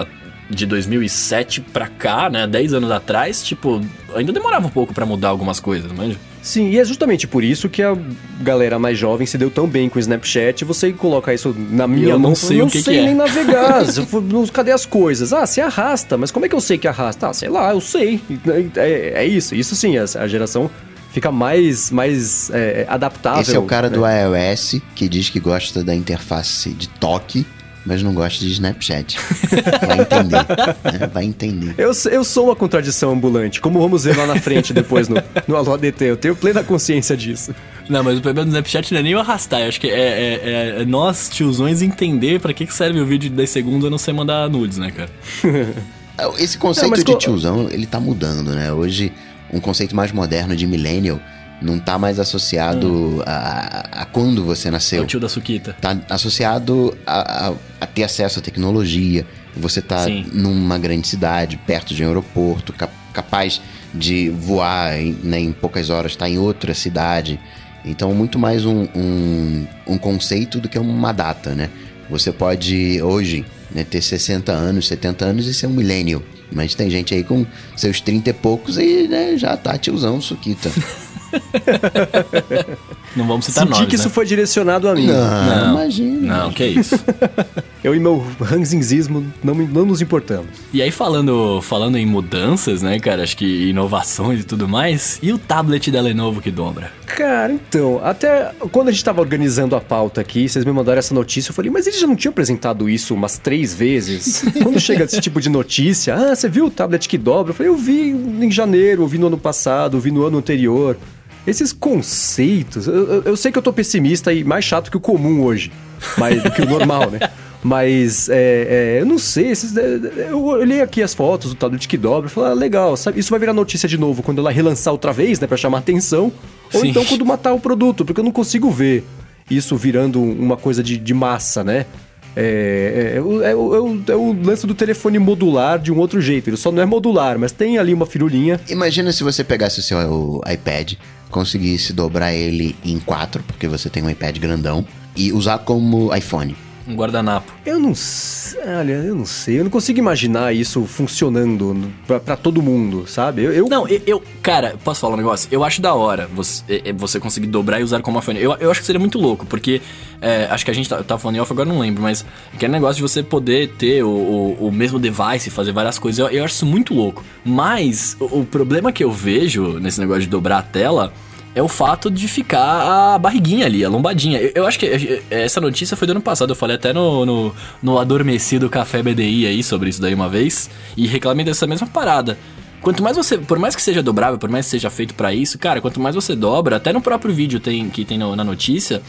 de 2007 pra cá, né, 10 anos atrás, tipo, ainda demorava um pouco para mudar algumas coisas, manja? Sim, e é justamente por isso que a galera mais jovem se deu tão bem com o Snapchat. Você coloca isso na minha eu mão, não sei eu não sei que nem é. navegar. cadê as coisas? Ah, você arrasta, mas como é que eu sei que arrasta? Ah, sei lá, eu sei. É, é isso. Isso sim, a, geração fica mais, mais é, adaptável. Esse é o cara né? do iOS que diz que gosta da interface de toque mas não gosta de Snapchat. Vai entender. Né? Vai entender. Eu, eu sou uma contradição ambulante, como vamos ver lá na frente depois no, no Alô ADT. Eu tenho plena consciência disso. Não, mas o problema do Snapchat não é nem o arrastar. Eu acho que é, é, é, é nós, tiozões, entender para que, que serve o vídeo de 10 segundos a não ser mandar nudes, né, cara? Esse conceito não, de tiozão, ele tá mudando, né? Hoje, um conceito mais moderno de millennial não tá mais associado hum. a, a, quando você nasceu. É o tio da Suquita. Tá associado a, a, a ter acesso à tecnologia. Você tá Sim. numa grande cidade, perto de um aeroporto, cap, capaz de voar em, né, em poucas horas, estar tá em outra cidade. Então, muito mais um, um, um, conceito do que uma data, né? Você pode, hoje, né, ter 60 anos, 70 anos e ser um milênio. Mas tem gente aí com seus 30 e poucos e né, já tá tiozão, Suquita. Não vamos citar Senti nomes, que né? isso foi direcionado a mim. Não, não imagina. Não, que isso. Eu e meu ranzinzismo não, não nos importamos. E aí, falando, falando em mudanças, né, cara? Acho que inovações e tudo mais. E o tablet da Lenovo que dobra? Cara, então, até quando a gente tava organizando a pauta aqui, vocês me mandaram essa notícia, eu falei, mas eles já não tinham apresentado isso umas três vezes? quando chega esse tipo de notícia, ah, você viu o tablet que dobra? Eu falei, eu vi em janeiro, eu vi no ano passado, eu vi no ano anterior. Esses conceitos, eu, eu, eu, sei que eu tô pessimista e mais chato que o comum hoje, mas do que o normal, né? Mas é, é, eu não sei, esses, é, eu olhei aqui as fotos do tablet que dobra e falei, ah, legal, sabe? Isso vai virar notícia de novo quando ela relançar outra vez, né, pra chamar atenção, ou Sim. então quando matar o produto, porque eu não consigo ver isso virando uma coisa de, de massa, né? É, é, é, o, é, o, é, o, lance do telefone modular de um outro jeito. Ele só não é modular, mas tem ali uma firulinha. Imagina se você pegasse o seu o iPad, conseguisse dobrar ele em quatro, porque você tem um iPad grandão, e usar como iPhone. Um guardanapo. Eu não sei, olha, eu não sei, eu não consigo imaginar isso funcionando para todo mundo, sabe? Eu, eu, Não, eu, eu, cara, posso falar um negócio? Eu acho da hora você, é, é, você conseguir dobrar e usar como iPhone. Eu, eu acho que seria muito louco, porque é, acho que a gente tá, tá falando em off agora, não lembro, mas aquele negócio de você poder ter o, o, o mesmo device, fazer várias coisas, eu, eu acho isso muito louco. Mas o, o problema que eu vejo nesse negócio de dobrar a tela é o fato de ficar a barriguinha ali, a lombadinha. Eu, eu, acho que é, é, essa notícia foi do ano passado, eu falei até no, no, no Adormecido Café BDI aí sobre isso daí uma vez, e reclamei dessa mesma parada. Quanto mais você, por mais que seja dobrável, por mais que seja feito para isso, cara, quanto mais você dobra, até no próprio vídeo tem que tem no, na notícia,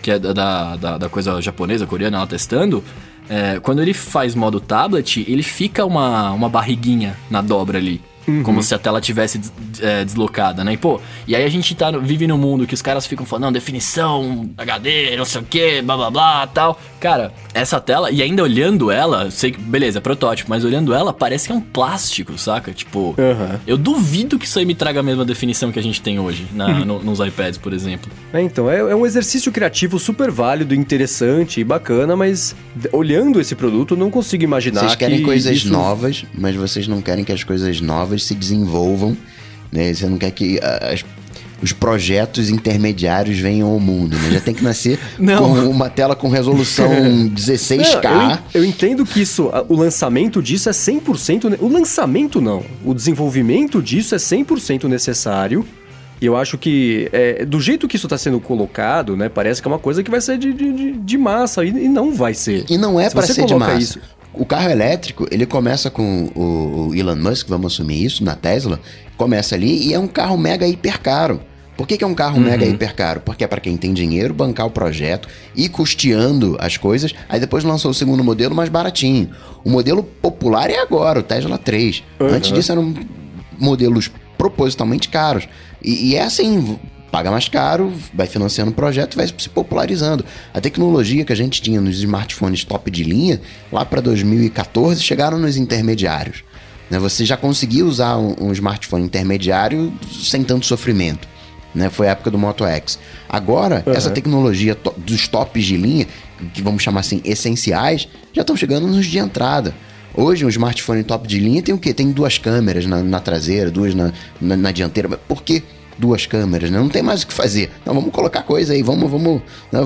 que é da, da, da, coisa japonesa, coreana, ela testando, é, quando ele faz modo tablet, ele fica uma, uma barriguinha na dobra ali. Uhum. Como se a tela tivesse é, deslocada, né? E, pô, e aí a gente tá, vive num mundo que os caras ficam falando, definição, HD, não sei o que, blá blá blá tal. Cara, essa tela, e ainda olhando ela, sei que, beleza, é protótipo, mas olhando ela, parece que é um plástico, saca? Tipo, uhum. eu duvido que isso aí me traga a mesma definição que a gente tem hoje na, uhum. no, nos iPads, por exemplo. É, então, é, é, um exercício criativo super válido, interessante e bacana, mas olhando esse produto, não consigo imaginar. Vocês querem que coisas isso... novas, mas vocês não querem que as coisas novas se desenvolvam, né? Você não quer que as os projetos intermediários venham ao mundo, né? Já tem que nascer com uma tela com resolução 16K. Não, eu, eu, entendo que isso, o lançamento disso é 100%... O lançamento não. O desenvolvimento disso é 100% necessário. E eu acho que, é, do jeito que isso está sendo colocado, né? Parece que é uma coisa que vai ser de, de, de massa. E, e não vai ser. E não é para ser de massa. Isso, o carro elétrico, ele começa com o, o Elon Musk, vamos assumir isso, na Tesla, começa ali e é um carro mega hiper caro. Por que, que é um carro uhum. mega hiper caro? Porque é para quem tem dinheiro bancar o projeto e custeando as coisas. Aí depois lançou o segundo modelo mais baratinho. O modelo popular é agora, o Tesla 3. Uhum. Antes disso eram modelos propositalmente caros. E, e é assim, paga mais caro, vai financiando o projeto e vai se popularizando. A tecnologia que a gente tinha nos smartphones top de linha, lá para 2014, chegaram nos intermediários. Né? Você já conseguia usar um, smartphone intermediário sem tanto sofrimento. Né? Foi a época do Moto X. Agora, uhum. essa tecnologia to dos tops de linha, que vamos chamar assim, essenciais, já estão chegando nos de entrada. Hoje, um smartphone top de linha tem o quê? Tem duas câmeras na, na traseira, duas na, na, na dianteira. Por que duas câmeras? Né? Não tem mais o que fazer. Não, vamos colocar coisa aí, vamos, vamos. Né?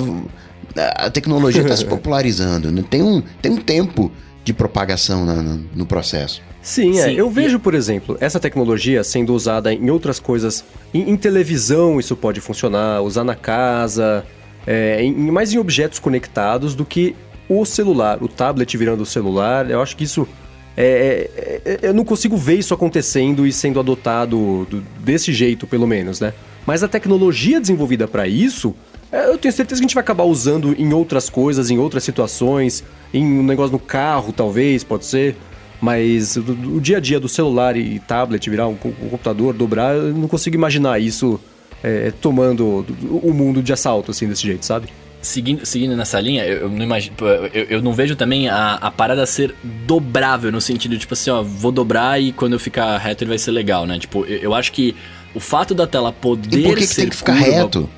A tecnologia está se popularizando. Né? Tem, um, tem um tempo de propagação na, no, no processo. Sim, é. Sim, eu vejo, por exemplo, essa tecnologia sendo usada em outras coisas. Em, em televisão isso pode funcionar, usar na casa, é, em, mais em objetos conectados do que o celular, o tablet virando o celular, eu acho que isso. É, é, é, eu não consigo ver isso acontecendo e sendo adotado do, desse jeito, pelo menos, né? Mas a tecnologia desenvolvida para isso, é, eu tenho certeza que a gente vai acabar usando em outras coisas, em outras situações, em um negócio no carro, talvez, pode ser. Mas o, dia a dia do celular e tablet virar um, um computador, dobrar, eu não consigo imaginar isso é, tomando o mundo de assalto, assim, desse jeito, sabe? Seguindo, seguindo nessa linha, eu, eu não imagino. Eu, eu, não vejo também a, a parada ser dobrável, no sentido, tipo assim, ó, vou dobrar e quando eu ficar reto ele vai ser legal, né? Tipo, eu, eu acho que o fato da tela poder. E por que, que tem que ficar curva, reto?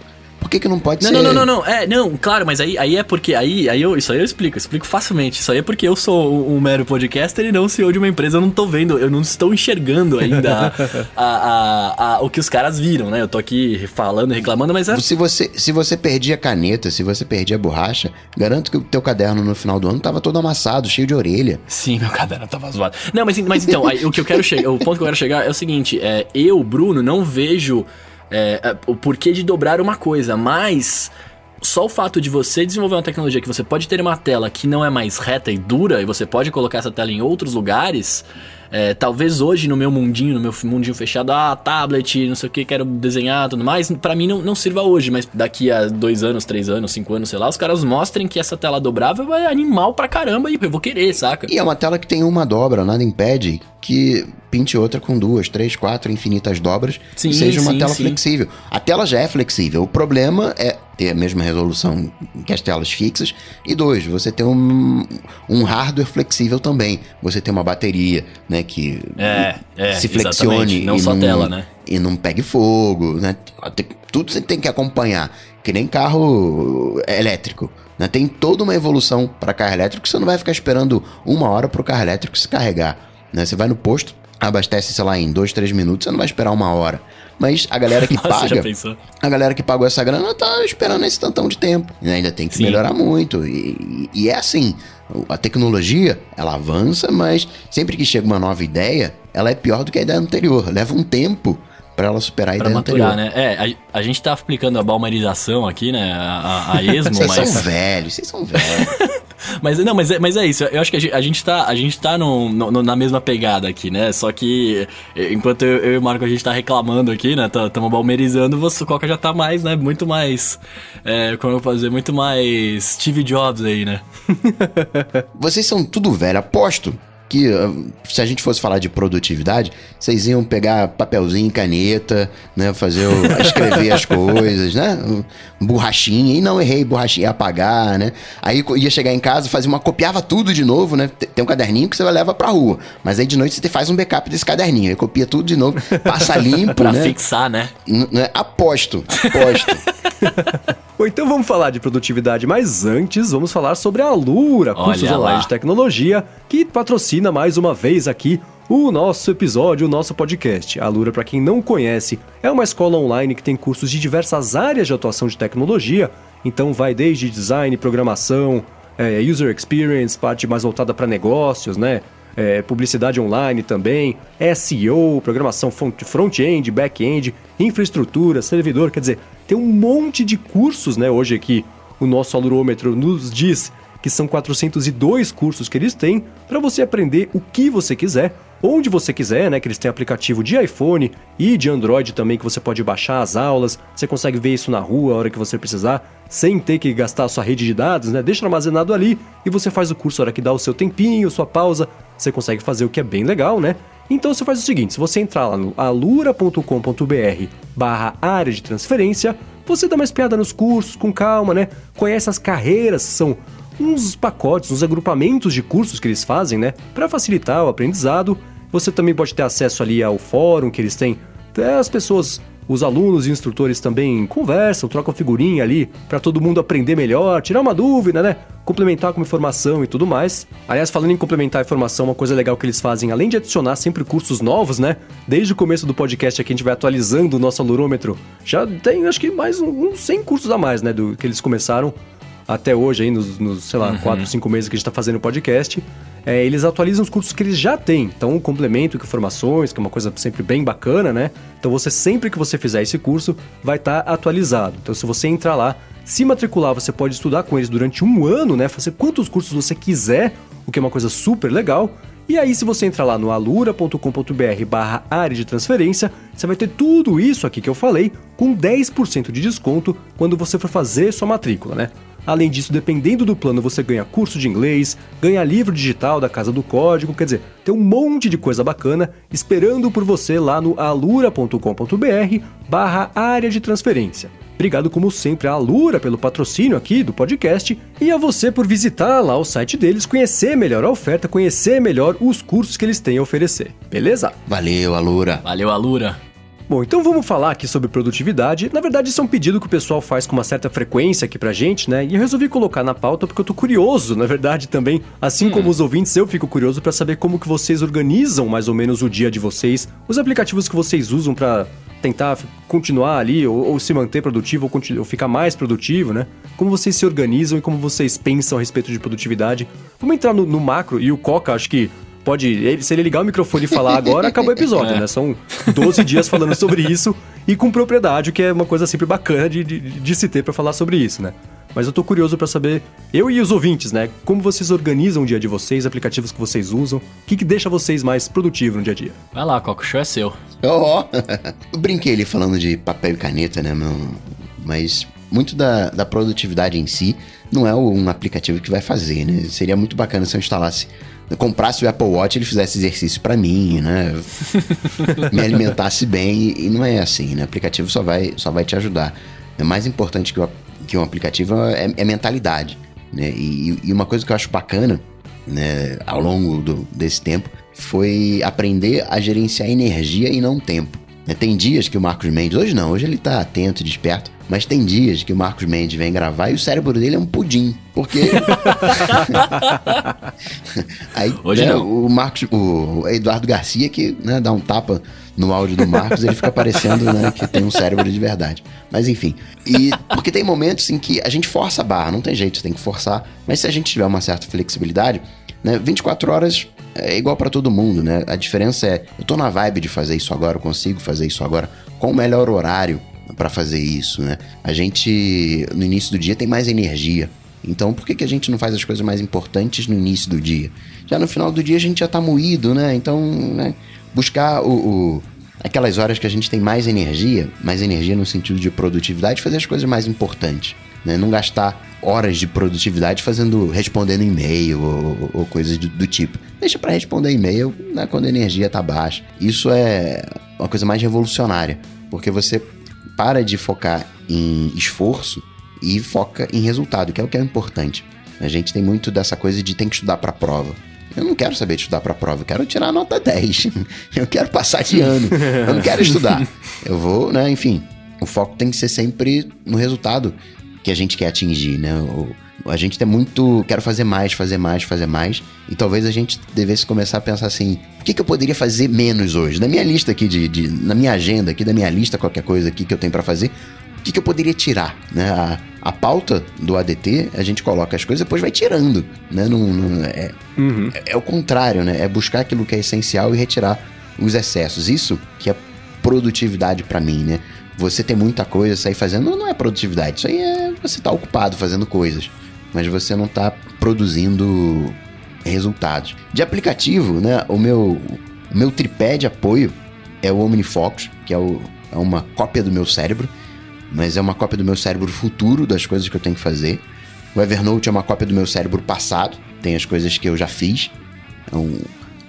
Por que, que não pode não, ser? Não, não, não, não. É, não, claro, mas aí, aí é porque. Aí, aí eu, isso aí eu explico, eu explico facilmente. Isso aí é porque eu sou um, um mero podcaster e não CEO de uma empresa. Eu não tô vendo, eu não estou enxergando ainda a, a, a, o que os caras viram, né? Eu tô aqui falando, reclamando, mas é. Se você, se você perdia a caneta, se você perdia a borracha, garanto que o teu caderno no final do ano tava todo amassado, cheio de orelha. Sim, meu caderno tava zoado. Não, mas, mas então, aí, o que eu quero chegar, o ponto que eu quero chegar é o seguinte: é, eu, Bruno, não vejo é, é, o porquê de dobrar uma coisa, mas só o fato de você desenvolver uma tecnologia que você pode ter uma tela que não é mais reta e dura e você pode colocar essa tela em outros lugares. É, talvez hoje no meu mundinho, no meu mundinho fechado, ah, tablet, não sei o que, quero desenhar tudo mais, para mim não, não sirva hoje, mas daqui a dois anos, três anos, cinco anos, sei lá, os caras mostrem que essa tela dobrável é animal pra caramba e eu vou querer, saca? E é uma tela que tem uma dobra, nada impede que pinte outra com duas, três, quatro infinitas dobras sim, e seja uma sim, tela sim. flexível. A tela já é flexível. O problema é ter a mesma resolução que as telas fixas. E dois, você tem um, um hardware flexível também. Você tem uma bateria, né, que é, é, se flexione não só não, tela, né? E não pegue fogo, né? Tudo você tem que acompanhar, que nem carro elétrico. Né? Tem toda uma evolução para carro elétrico você não vai ficar esperando uma hora para o carro elétrico se carregar. Né? Você vai no posto, abastece, sei lá, em dois, três minutos, você não vai esperar uma hora. Mas a galera que Nossa, paga. A galera que pagou essa grana tá esperando esse tantão de tempo. E ainda tem que Sim. melhorar muito. E, e, é assim. A tecnologia, ela avança, mas sempre que chega uma nova ideia, ela é pior do que a ideia anterior. Leva um tempo para ela superar a pra ideia maturar, anterior. né? É, a, a, gente tá aplicando a balmarização aqui, né? A, a, a esmo, vocês mas... são velhos, vocês são velhos. mas não, mas é, mas é isso. Eu acho que a gente, a gente tá, a gente tá no, no, na mesma pegada aqui, né? Só que enquanto eu, eu e o Marco a gente tá reclamando aqui, né? Estamos balmerizando, você, o Coca já tá mais, né? Muito mais. É, como eu vou fazer? Muito mais Steve Jobs aí, né? Vocês são tudo velho, aposto que ah, se a gente fosse falar de produtividade, vocês iam pegar papelzinho, caneta, né, fazer o, escrever as coisas, né, borrachinha, e não errei, borrachinha, apagar, né? Aí ia chegar em casa, fazia uma copiava tudo de novo, né? Tem um caderninho que você vai levar pra rua, mas aí de noite você faz um backup desse caderninho, aí copia tudo de novo, passa limpo, pra né? fixar, né? N né? Aposto, aposto. Bom, então vamos falar de produtividade, mas antes vamos falar sobre a Lura, cursos Olha online lá. de tecnologia, que patrocina mais uma vez aqui o nosso episódio, o nosso podcast. A Lura, para quem não conhece, é uma escola online que tem cursos de diversas áreas de atuação de tecnologia, então vai desde design, programação, é, user experience, parte mais voltada para negócios, né? É, publicidade online também, SEO, programação front-end, back-end, infraestrutura, servidor, quer dizer, tem um monte de cursos, né? Hoje aqui o nosso alurômetro nos diz que são 402 cursos que eles têm para você aprender o que você quiser, onde você quiser, né? Que eles têm aplicativo de iPhone e de Android também que você pode baixar as aulas. Você consegue ver isso na rua a hora que você precisar, sem ter que gastar a sua rede de dados, né? Deixa armazenado ali e você faz o curso a hora que dá o seu tempinho, sua pausa. Você consegue fazer o que é bem legal, né? Então você faz o seguinte, se você entrar lá no alura.com.br barra área de transferência, você dá uma espiada nos cursos com calma, né? Conhece as carreiras, são uns pacotes, uns agrupamentos de cursos que eles fazem, né? Para facilitar o aprendizado. Você também pode ter acesso ali ao fórum que eles têm. Até as pessoas, os alunos e instrutores também conversam, trocam figurinha ali para todo mundo aprender melhor, tirar uma dúvida, né? Complementar com informação e tudo mais. Aliás, falando em complementar a informação, uma coisa legal que eles fazem, além de adicionar sempre cursos novos, né? Desde o começo do podcast aqui a gente vai atualizando o nosso alurômetro. Já tem, acho que mais uns 100 cursos a mais, né? Do que eles começaram até hoje, aí, nos, nos sei lá, uhum. 4, 5 meses que a gente está fazendo o podcast, é, eles atualizam os cursos que eles já têm. Então, um complemento com informações, que é uma coisa sempre bem bacana, né? Então, você sempre que você fizer esse curso, vai estar tá atualizado. Então, se você entrar lá, se matricular, você pode estudar com eles durante um ano, né? Fazer quantos cursos você quiser, o que é uma coisa super legal. E aí, se você entrar lá no alura.com.br barra área de transferência, você vai ter tudo isso aqui que eu falei com 10% de desconto quando você for fazer sua matrícula, né? Além disso, dependendo do plano, você ganha curso de inglês, ganha livro digital da Casa do Código, quer dizer, tem um monte de coisa bacana esperando por você lá no alura.com.br barra área de transferência. Obrigado, como sempre, à Alura pelo patrocínio aqui do podcast e a você por visitar lá o site deles, conhecer melhor a oferta, conhecer melhor os cursos que eles têm a oferecer. Beleza? Valeu, Alura. Valeu, Alura. Bom, então vamos falar aqui sobre produtividade. Na verdade, isso é um pedido que o pessoal faz com uma certa frequência aqui pra gente, né? E eu resolvi colocar na pauta porque eu tô curioso, na verdade, também. Assim hum. como os ouvintes, eu fico curioso para saber como que vocês organizam mais ou menos o dia de vocês, os aplicativos que vocês usam para tentar continuar ali ou, ou, se manter produtivo ou, ou ficar mais produtivo, né? Como vocês se organizam e como vocês pensam a respeito de produtividade. Vamos entrar no, no macro e o Coca, acho que pode. Ele, se ele ligar o microfone e falar agora, acabou o episódio, é. né? São 12 dias falando sobre isso e com propriedade, o que é uma coisa sempre bacana de, de, de se ter para falar sobre isso, né? Mas eu tô curioso para saber, eu e os ouvintes, né? Como vocês organizam o dia de vocês, aplicativos que vocês usam, o que, que deixa vocês mais produtivos no dia a dia? Vai lá, Coco, o show é seu. Oh, eu brinquei ali falando de papel e caneta, né, meu? Mas muito da, da produtividade em si não é um aplicativo que vai fazer, né? Seria muito bacana se eu instalasse comprasse o Apple Watch ele fizesse exercício para mim, né? Me alimentasse bem e não é assim, né? O aplicativo só vai, só vai te ajudar. É mais importante que, o, que um aplicativo é, é mentalidade, né? E, e, uma coisa que eu acho bacana, né, ao longo do, desse tempo, foi aprender a gerenciar energia e não tempo. Né? Tem dias que o Marcos Mendes, hoje não, hoje ele tá atento, desperto, mas tem dias que o Marcos Mendes vem gravar e o cérebro dele é um pudim. Porque. Aí Hoje né, o Marcos, o Eduardo Garcia, que né, dá um tapa no áudio do Marcos, ele fica parecendo né, que tem um cérebro de verdade. Mas enfim. E porque tem momentos em que a gente força a barra, não tem jeito, tem que forçar. Mas se a gente tiver uma certa flexibilidade, né, 24 horas é igual para todo mundo, né? A diferença é, eu tô na vibe de fazer isso agora, eu consigo fazer isso agora. Qual o melhor horário para fazer isso, né? A gente, no início do dia, tem mais energia. Então, por que, que a gente não faz as coisas mais importantes no início do dia? Já no final do dia a gente já tá moído, né? Então, né? Buscar o, o, aquelas horas que a gente tem mais energia, mais energia no sentido de produtividade, fazer as coisas mais importantes. Né? Não gastar horas de produtividade fazendo respondendo e-mail ou, ou coisas do, do, tipo. Deixa para responder e-mail né, quando a energia tá baixa. Isso é uma coisa mais revolucionária, porque você para de focar em esforço e foca em resultado, que é o que é importante. A gente tem muito dessa coisa de tem que estudar para prova. Eu não quero saber de estudar para prova, eu quero tirar a nota 10. Eu quero passar de ano. Eu não quero estudar. Eu vou, né, enfim, o foco tem que ser sempre no resultado que a gente quer atingir, né? A gente tem muito. Quero fazer mais, fazer mais, fazer mais. E talvez a gente devesse começar a pensar assim: o que, que eu poderia fazer menos hoje? Na minha lista aqui, de, de na minha agenda aqui, da minha lista, qualquer coisa aqui que eu tenho para fazer, o que, que eu poderia tirar? Né? A, a pauta do ADT, a gente coloca as coisas e depois vai tirando. Né? Não, não é, uhum. é, é o contrário, né? É buscar aquilo que é essencial e retirar os excessos. Isso que é produtividade para mim, né? Você ter muita coisa, sair fazendo, não, não é produtividade. Isso aí é você estar tá ocupado fazendo coisas. mas você não está produzindo resultados. De aplicativo, né, o meu, o meu tripé de apoio é o OmniFocus, que é, o, é uma cópia do meu cérebro, mas é uma cópia do meu cérebro futuro, das coisas que eu tenho que fazer. O Evernote é uma cópia do meu cérebro passado, tem as coisas que eu já fiz. Um,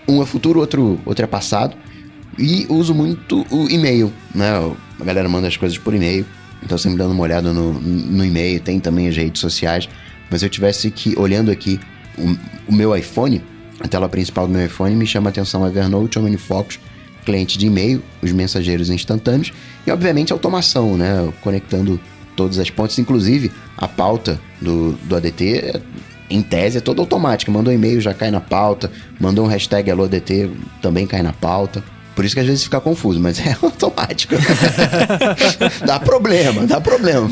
um é futuro, outro, outro é passado. E uso muito o e-mail, né? A galera manda as coisas por e-mail. Então sempre dando uma olhada no, no e-mail, tem também as redes sociais. Mas se eu tivesse que, olhando aqui o, o, meu iPhone, a tela principal do meu iPhone, me chama a atenção Evernote, OmniFocus, cliente de e-mail, os mensageiros instantâneos e, obviamente, automação, né? Conectando todas as pontes, inclusive a pauta do, do ADT, em tese, é toda automática. Mandou um e-mail, já cai na pauta. Mandou um hashtag AloADT, também cai na pauta. Por isso que às vezes fica confuso, mas é automático. dá problema, dá problema.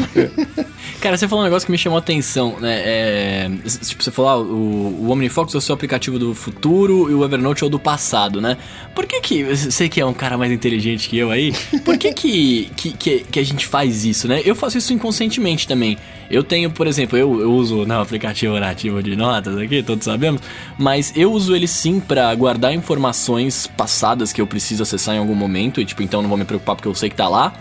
Cara, você falou um negócio que me chamou a atenção, né? É, tipo, você falou, ah, o, o OmniFocus é o seu aplicativo do futuro e o Evernote é o do passado, né? Por que que, você que é um cara mais inteligente que eu aí, por que que, que, que, que a gente faz isso, né? Eu faço isso inconscientemente também. Eu tenho, por exemplo, eu, eu uso né, o aplicativo nativo de notas aqui, todos sabemos, mas eu uso ele sim para guardar informações passadas que eu preciso acessar em algum momento, e tipo, então não vou me preocupar porque eu sei que tá lá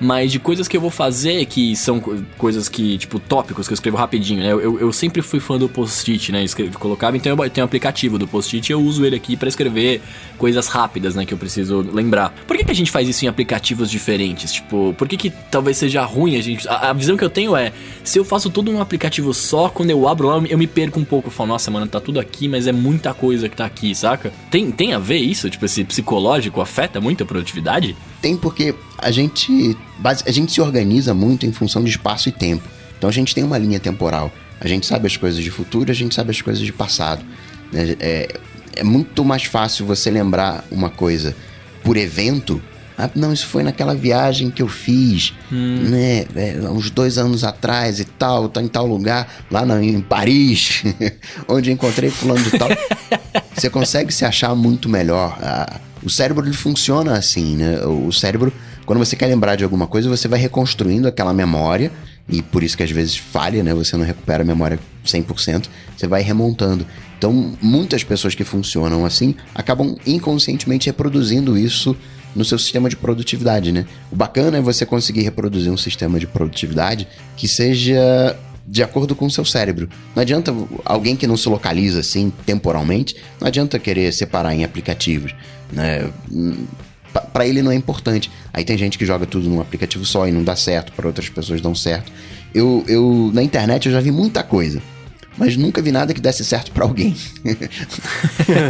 mas de coisas que eu vou fazer que são coisas que, tipo, tópicos que eu escrevo rapidinho, né? Eu, eu sempre fui fã do post-it, né? Eu colocava, então eu tenho um aplicativo do post-it eu uso ele aqui para escrever coisas rápidas, né? Que eu preciso lembrar. Por que, que a gente faz isso em aplicativos diferentes? Tipo, por que, que talvez seja ruim a gente. A, a visão que eu tenho é: se eu faço tudo num aplicativo só, quando eu abro lá, eu me perco um pouco. Eu falo, nossa, mano, tá tudo aqui, mas é muita coisa que tá aqui, saca? Tem, tem a ver isso? Tipo, esse psicológico afeta muito a produtividade? Tem porque a gente, a gente se organiza muito em função de espaço e tempo. Então a gente tem uma linha temporal. A gente sabe as coisas de futuro, a gente sabe as coisas de passado. É, é, é muito mais fácil você lembrar uma coisa por evento. Ah, não, isso foi naquela viagem que eu fiz, hum. né? É, uns dois anos atrás e tal, tá em tal lugar, lá na, em Paris, onde encontrei fulano de tal. você consegue se achar muito melhor. Ah, o cérebro ele funciona assim, né? O cérebro, quando você quer lembrar de alguma coisa, você vai reconstruindo aquela memória, e por isso que às vezes falha, né? Você não recupera a memória 100%, você vai remontando. Então, muitas pessoas que funcionam assim acabam inconscientemente reproduzindo isso no seu sistema de produtividade, né? O bacana é você conseguir reproduzir um sistema de produtividade que seja de acordo com o seu cérebro. Não adianta alguém que não se localiza assim temporalmente, não adianta querer separar em aplicativos. Né? Para ele não é importante. Aí tem gente que joga tudo num aplicativo só e não dá certo, para outras pessoas dão certo. Eu, eu na internet eu já vi muita coisa mas nunca vi nada que desse certo para alguém.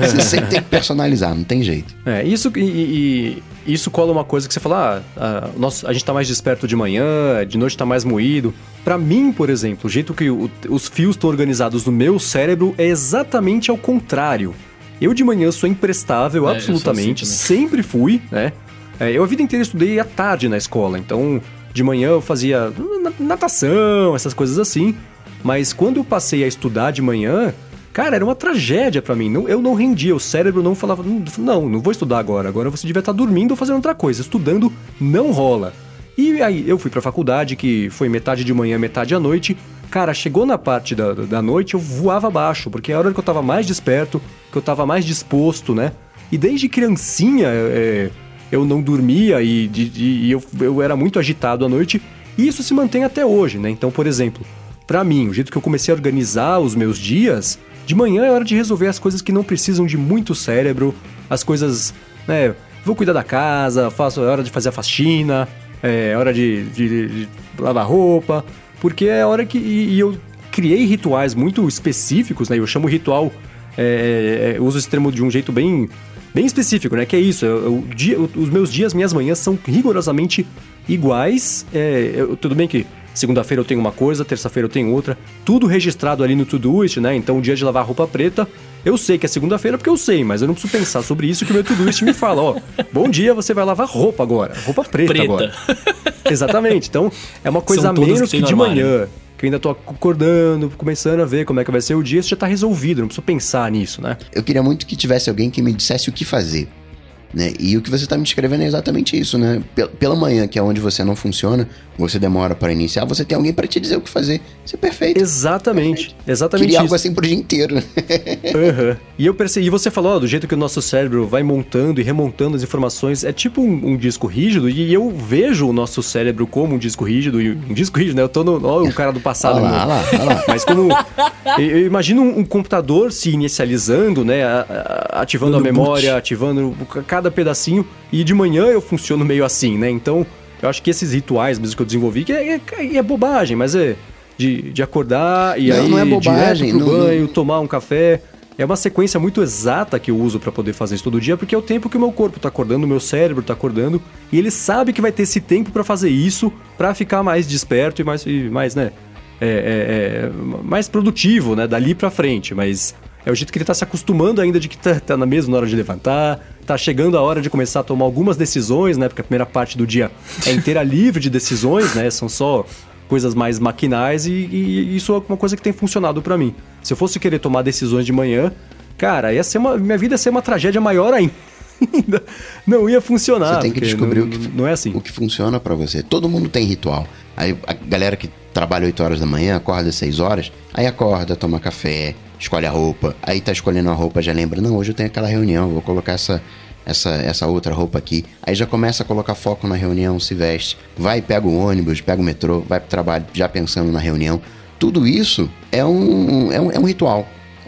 você sempre tem que personalizar, não tem jeito. É, isso e, e isso cola uma coisa que você fala, ah, a, nossa, a gente tá mais desperto de manhã, de noite tá mais moído. Para mim, por exemplo, o jeito que o, os fios estão organizados no meu cérebro é exatamente ao contrário. Eu de manhã sou imprestável, é, absolutamente, assim sempre fui, né? É, eu a vida inteira estudei à tarde na escola, então de manhã eu fazia natação, essas coisas assim. Mas quando eu passei a estudar de manhã, cara, era uma tragédia para mim. eu não rendia, o cérebro não falava, não, não vou estudar agora. Agora você devia estar dormindo ou fazendo outra coisa. Estudando não rola. E aí eu fui pra faculdade, que foi metade de manhã, metade à noite. Cara, chegou na parte da, da noite, eu voava abaixo, porque é a hora que eu tava mais desperto, que eu tava mais disposto, né? E desde criancinha é, eu não dormia e, e eu, eu era muito agitado à noite. E isso se mantém até hoje, né? Então, por exemplo, para mim, o jeito que eu comecei a organizar os meus dias, de manhã é hora de resolver as coisas que não precisam de muito cérebro, as coisas, né, vou cuidar da casa, faço, é hora de fazer a faxina, é hora de, de, de lavar roupa, porque é hora que. E, e, eu criei rituais muito específicos, né? Eu chamo ritual. É, é, eu uso esse termo de um jeito bem, bem específico, né? Que é isso. Eu, eu, dia, os meus dias, minhas manhãs são rigorosamente iguais. É, eu, tudo bem que Segunda-feira eu tenho uma coisa, terça-feira eu tenho outra. Tudo registrado ali no Todoist, né? Então, o dia de lavar roupa preta, eu sei que é segunda-feira porque eu sei, mas eu não preciso pensar sobre isso que o meu Todoist me fala, ó. Bom dia, você vai lavar roupa agora. Roupa preta, preta. agora. Exatamente. Então, é uma coisa a menos que, que de manhã. Que eu ainda tô acordando, começando a ver como é que vai ser o dia, isso já tá resolvido, não preciso pensar nisso, né? Eu queria muito que tivesse alguém que me dissesse o que fazer. Né? E o que você está me descrevendo é exatamente isso, né? Pela manhã, que é onde você não funciona, você demora para iniciar, você tem alguém para te dizer o que fazer. Isso é perfeito. Exatamente. Perfeito. Exatamente Queria isso. algo assim pro dia inteiro. uhum. E eu percebi, e você falou, ó, do jeito que o nosso cérebro vai montando e remontando as informações, é tipo um, um, disco rígido, e eu vejo o nosso cérebro como um disco rígido, e um disco rígido, né? Eu tô no. Ó, o cara do passado. olha lá, olha lá, olha lá. Mas como. eu, eu imagino um, um, computador se inicializando, né? Ativando a memória, boot. ativando cada pedacinho, e de manhã eu funciono meio assim, né? Então. Eu acho que esses rituais mesmo que eu desenvolvi, que é, é, é bobagem, mas é de, de acordar e não, aí não é bobagem, direto pro não, banho, não... tomar um café. É uma sequência muito exata que eu uso para poder fazer isso todo dia, porque é o tempo que o meu corpo tá acordando, o meu cérebro tá acordando, e ele sabe que vai ter esse tempo para fazer isso, para ficar mais desperto e mais, e mais né, é, é, é, mais produtivo, né, dali para frente. Mas é o jeito que ele tá se acostumando ainda de que tá, tá na mesma hora de levantar, tá chegando a hora de começar a tomar algumas decisões, né, porque a primeira parte do dia é inteira livre de decisões, né, são só coisas mais maquinais e, e isso é uma coisa que tem funcionado para mim. Se eu fosse querer tomar decisões de manhã, cara, ia ser uma, minha vida ia ser uma tragédia maior ainda. não ia funcionar. Você tem que descobrir não, o que não é assim. O que funciona para você. Todo mundo tem ritual. Aí a galera que trabalha 8 horas da manhã, acorda às 6 horas, aí acorda, toma café, escolhe a roupa, aí tá escolhendo a roupa, já lembra, não, hoje eu tenho aquela reunião, vou colocar essa essa, essa outra roupa aqui. Aí já começa a colocar foco na reunião, se veste, vai, pega o ônibus, pega o metrô, vai pro trabalho já pensando na reunião. Tudo isso é um, é um, é um ritual.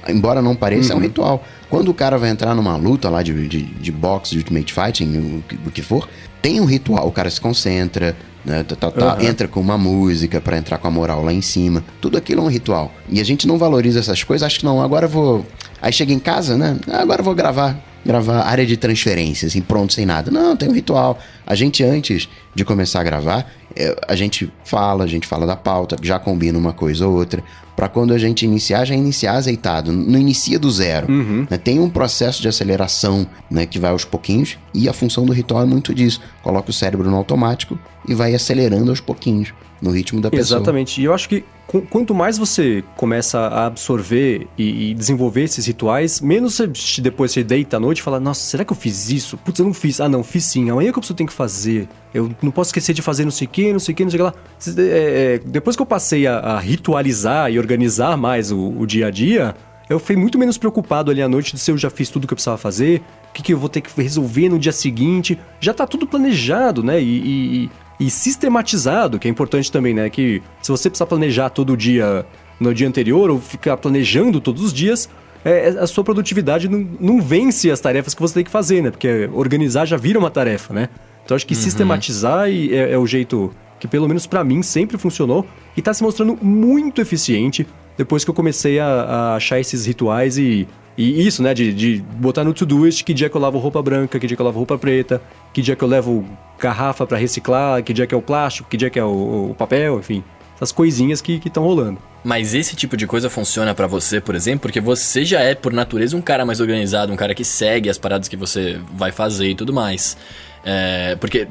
Embora não pareça, uhum. é um uhum. ritual. Quando o cara vai entrar numa luta lá de, de, de boxe, de ultimate fighting, o, o que for, tem um ritual. O cara se concentra, né, tá, tá, uhum. entra com uma música para entrar com a moral lá em cima. Tudo aquilo é um ritual. E a gente não valoriza essas coisas, acho que não, agora eu vou. Aí chega em casa, né? Ah, agora eu vou gravar gravar área de transferência, assim, pronto, sem nada. Não, tem um ritual. A gente, antes de começar a gravar, é, a gente fala, a gente fala da pauta, já combina uma coisa ou outra, para quando a gente iniciar, já iniciar azeitado. Não inicia do zero. Uhum. Né? Tem um processo de aceleração né, que vai aos pouquinhos, e a função do ritual é muito disso. Coloca o cérebro no automático e vai acelerando aos pouquinhos no ritmo da pessoa. Exatamente. E eu acho que quanto mais você começa a absorver e, e, desenvolver esses rituais, menos você depois você deita à noite e fala: Nossa, será que eu fiz isso? Putz, eu não fiz. Ah, não, fiz sim. Amanhã que eu preciso tem que fazer. Eu não posso esquecer de fazer não sei o que, não sei o que, não sei o que lá. É, é, depois que eu passei a, a, ritualizar e organizar mais o, o dia a dia, eu fui muito menos preocupado ali à noite de se eu já fiz tudo que eu precisava fazer, o que, que eu vou ter que resolver no dia seguinte. Já tá tudo planejado, né? E, e, e sistematizado, que é importante também, né? Que se você precisar planejar todo dia no dia anterior ou ficar planejando todos os dias, é, é, a sua produtividade não, não, vence as tarefas que você tem que fazer, né? Porque organizar já vira uma tarefa, né? Então acho que uhum. sistematizar é, é, o jeito que, pelo menos para mim, sempre funcionou e está se mostrando muito eficiente depois que eu comecei a, a achar esses rituais e e isso, né, de, de botar no to-doist que dia que eu lavo roupa branca, que dia que eu lavo roupa preta, que dia que eu levo garrafa para reciclar, que dia que é o plástico, que dia que é o, o papel, enfim. Essas coisinhas que estão rolando. Mas esse tipo de coisa funciona para você, por exemplo, porque você já é, por natureza, um cara mais organizado, um cara que segue as paradas que você vai fazer e tudo mais. É, porque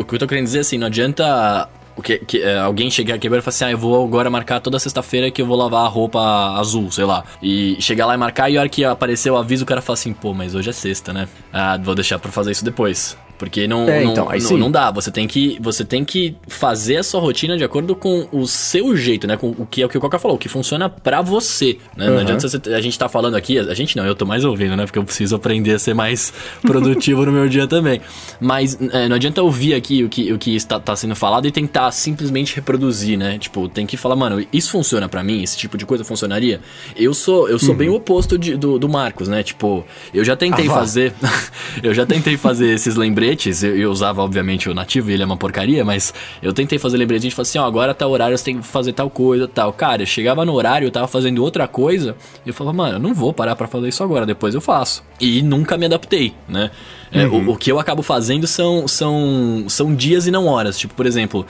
o que eu tô querendo dizer assim, não adianta o que, que é, alguém chegar aqui e falar assim: ah, eu vou agora marcar toda sexta-feira que eu vou lavar a roupa azul, sei lá. E chegar lá e marcar, e a hora que aparecer o aviso, o cara fala assim: pô, mas hoje é sexta, né? Ah, vou deixar pra fazer isso depois. Porque não, é, não, então, não, não, dá. Você tem, que, você tem que fazer a sua rotina de acordo com o seu jeito, né? Com o que é o que o Coca falou, o que funciona para você. Né? Uhum. Não adianta você, a gente tá falando aqui, a gente não, eu tô mais ouvindo, né? Porque eu preciso aprender a ser mais produtivo no meu dia também. Mas é, não adianta ouvir aqui o que, o que está tá sendo falado e tentar simplesmente reproduzir, né? Tipo, tem que falar, mano, isso funciona para mim? Esse tipo de coisa funcionaria? Eu sou, eu sou uhum. bem o oposto de, do, do Marcos, né? Tipo, eu já tentei ah, fazer. eu já tentei fazer esses lembretes lembretes, eu, eu, usava obviamente o nativo e ele é uma porcaria, mas eu tentei fazer lembretes a gente falou assim, ó, agora tá horário, você tem que fazer tal coisa, tal. Cara, eu chegava no horário, eu tava fazendo outra coisa, e eu falava, mano, eu não vou parar para fazer isso agora, depois eu faço. E nunca me adaptei, né? É, uhum. o, o, que eu acabo fazendo são, são, são dias e não horas. Tipo, por exemplo,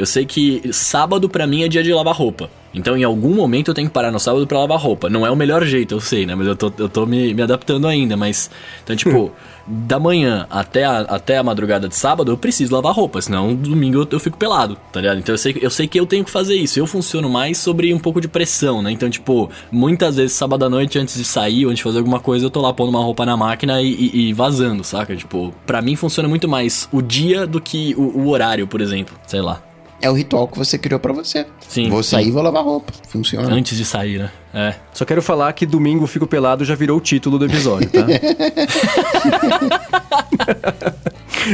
Eu sei que sábado pra mim é dia de lavar roupa. Então, em algum momento eu tenho que parar no sábado pra lavar roupa. Não é o melhor jeito, eu sei, né? Mas eu tô, eu tô me, me adaptando ainda. Mas, então, tipo, da manhã até a, até a madrugada de sábado eu preciso lavar roupa. Senão, domingo eu, eu fico pelado, tá ligado? Então, eu sei, eu sei que eu tenho que fazer isso. Eu funciono mais sobre um pouco de pressão, né? Então, tipo, muitas vezes sábado à noite, antes de sair ou antes de fazer alguma coisa, eu tô lá pondo uma roupa na máquina e, e, e vazando, saca? Tipo, pra mim funciona muito mais o dia do que o, o horário, por exemplo. Sei lá. É o ritual que você criou pra você. Sim, Vou sair e vou lavar roupa. Funciona. Antes de sair, né? É. Só quero falar que domingo fico pelado já virou o título do episódio, tá?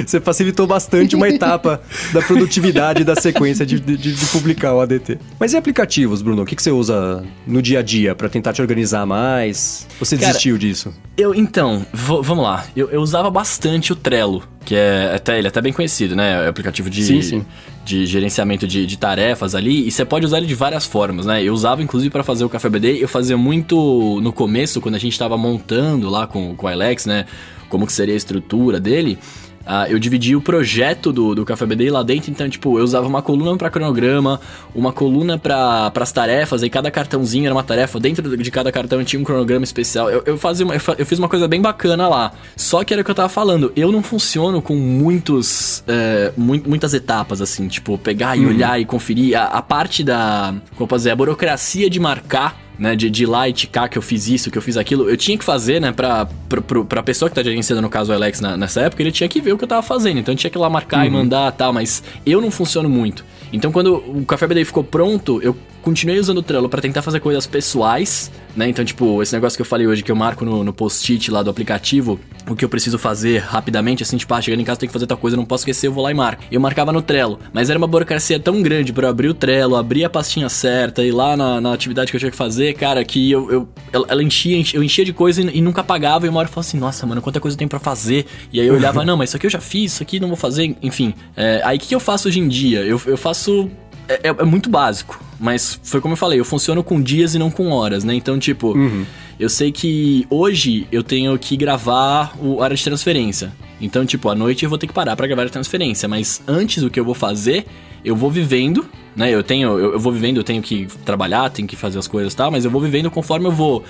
Você facilitou bastante uma etapa da produtividade da sequência de, de- de publicar o ADT. Mas e aplicativos, Bruno? O que, que você usa no dia a dia pra tentar te organizar mais? Você Cara, desistiu disso? Eu, então, vamos lá. Eu, eu usava bastante o Trello, que é até, ele é até bem conhecido, né? É aplicativo de, Sim, sim. de gerenciamento de, de tarefas ali. E você pode usar ele de várias formas, né? Eu usava, inclusive, para fazer o Café BD. Eu fazia muito no começo, quando a gente tava montando lá com, com o Alex, né? Como que seria a estrutura dele. Ah, eu dividi o projeto do, do Café BD lá dentro, então, tipo, eu usava uma coluna para cronograma, uma coluna para as tarefas, aí cada cartãozinho era uma tarefa, dentro de cada cartão tinha um cronograma especial. Eu, eu, fazia uma, eu, fiz uma coisa bem bacana lá. Só que era o que eu tava falando, eu não funciono com muitos, é, mui- muitas etapas, assim, tipo, pegar e olhar e conferir. A, a parte da, como eu posso dizer, a burocracia de marcar né, de, de ir lá e ticar que eu fiz isso, que eu fiz aquilo, eu tinha que fazer, né, pra, pra, pra pessoa que tá gerenciando, no caso o Alex, na- nessa época, ele tinha que ver o que eu tava fazendo, então eu tinha que ir lá marcar e mandar e tal, mas eu não funciono muito. Então quando o Café BD ficou pronto, eu continuei usando o Trello pra tentar fazer coisas pessoais, né, então tipo, esse negócio que eu falei hoje, que eu marco no, no post-it lá do aplicativo, o que eu preciso fazer rapidamente, assim, tipo, ah, chegando em casa tem que fazer tal coisa, não posso esquecer, eu vou lá e marco. Eu marcava no Trello, mas era uma burocracia tão grande pra eu abrir o Trello, abrir a pastinha certa, ir lá na, na atividade que eu tinha que fazer, cara, que eu, eu ela, ela enchia, enchia- eu enchia de coisa e, e nunca pagava, e uma hora eu falava assim, nossa, mano, quanta coisa eu tenho pra fazer. E aí eu olhava, não, mas isso aqui eu já fiz, isso aqui não vou fazer, enfim. É, aí o que, que eu faço hoje em dia? Eu, eu faço é, é- é muito básico, mas foi como eu falei, eu funciono com dias e não com horas, né? Então, tipo, eu sei que hoje eu tenho que gravar o área de transferência. Então, tipo, à noite eu vou ter que parar pra gravar a transferência, mas antes o que eu vou fazer, eu vou vivendo, né? Eu tenho, eu, eu vou vivendo, eu tenho que trabalhar, tenho que fazer as coisas e tal, mas eu vou vivendo conforme eu vou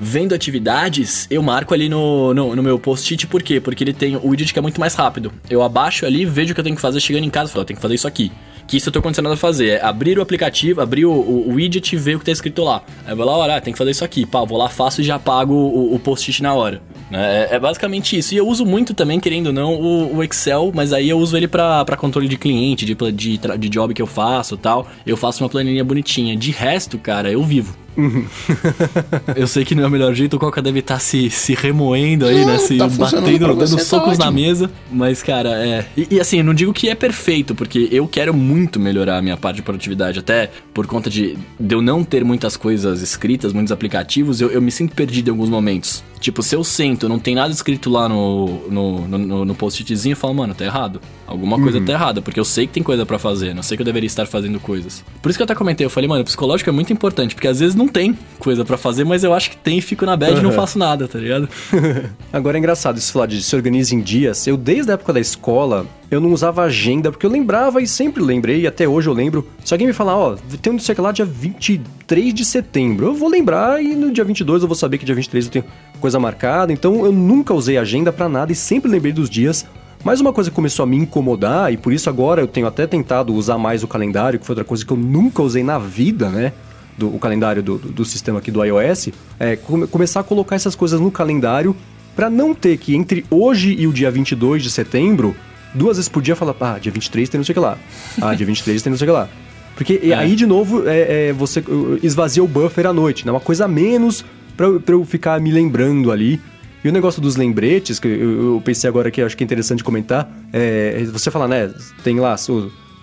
vendo atividades, eu marco ali no, no, no meu post-it, por quê? Porque ele tem o widget que é muito mais rápido. Eu abaixo ali, vejo o que eu tenho que fazer, chegando em casa, falo, eu tenho que fazer isso aqui. Que isso eu tô condicionado a fazer, é abrir o aplicativo, abrir o, o, o widget e ver o que tá escrito lá. Aí eu vou lá, olha, tem que fazer isso aqui, pá, vou lá, faço e já pago o, o post-it na hora. né? É, é basicamente isso. E eu uso muito também, querendo ou não, o, o Excel, mas aí eu uso ele pra controle de cliente, de, de, de job que eu faço tal. Eu faço uma planilha bonitinha. De resto, cara, eu vivo. Eu sei que não é o melhor jeito, o Coca deve estar se, se remoendo aí, Não, né? Se tá batendo, dando você, tá socos na ótimo. mesa. Mas, cara, é. E, e, assim, eu não digo que é perfeito, porque eu quero muito melhorar a minha parte de produtividade. Até por conta de, de eu não ter muitas coisas escritas, muitos aplicativos, eu, eu me sinto perdido em alguns momentos. Tipo, se eu sento, não tem nada escrito lá no, no, no, no- no post-itzinho, eu falo, mano, tá errado. Alguma coisa tá errada, porque eu sei que tem coisa pra fazer, não sei que eu deveria estar fazendo coisas. Por isso que eu até comentei, eu falei, mano, o psicológico é muito importante, porque às vezes não tem coisa pra fazer, mas eu acho que tem e fico na bad e não Uhum. faço nada, tá ligado? Agora é engraçado isso falar de se organiza em dias. Eu, desde a época da escola, eu não usava agenda, porque eu lembrava e sempre lembrei, e até hoje eu lembro. Se alguém me falar, ó, tem um não sei lá dia 23 de setembro, eu vou lembrar e no dia 22 eu vou saber que dia 23 eu tenho coisa marcada. Então eu nunca usei agenda pra nada e sempre lembrei dos dias. Mas uma coisa que começou a me incomodar, e por isso agora eu tenho até tentado usar mais o calendário, que foi outra coisa que eu nunca usei na vida, né? Do, o calendário do, do, do sistema aqui do iOS, é come- começar a colocar essas coisas no calendário Pra não ter que entre hoje e o dia 22 de setembro, duas vezes por dia falar, ah, dia 23 tem não sei o que lá. Ah, dia 23 tem não sei o que lá. Porque É. aí, de novo, é, é, você uh, esvazia o buffer à noite, né? Uma coisa a menos pra, eu- pra eu ficar me lembrando ali. E o negócio dos lembretes, que eu, eu pensei agora que acho que é interessante comentar, é você fala, né, tem lá,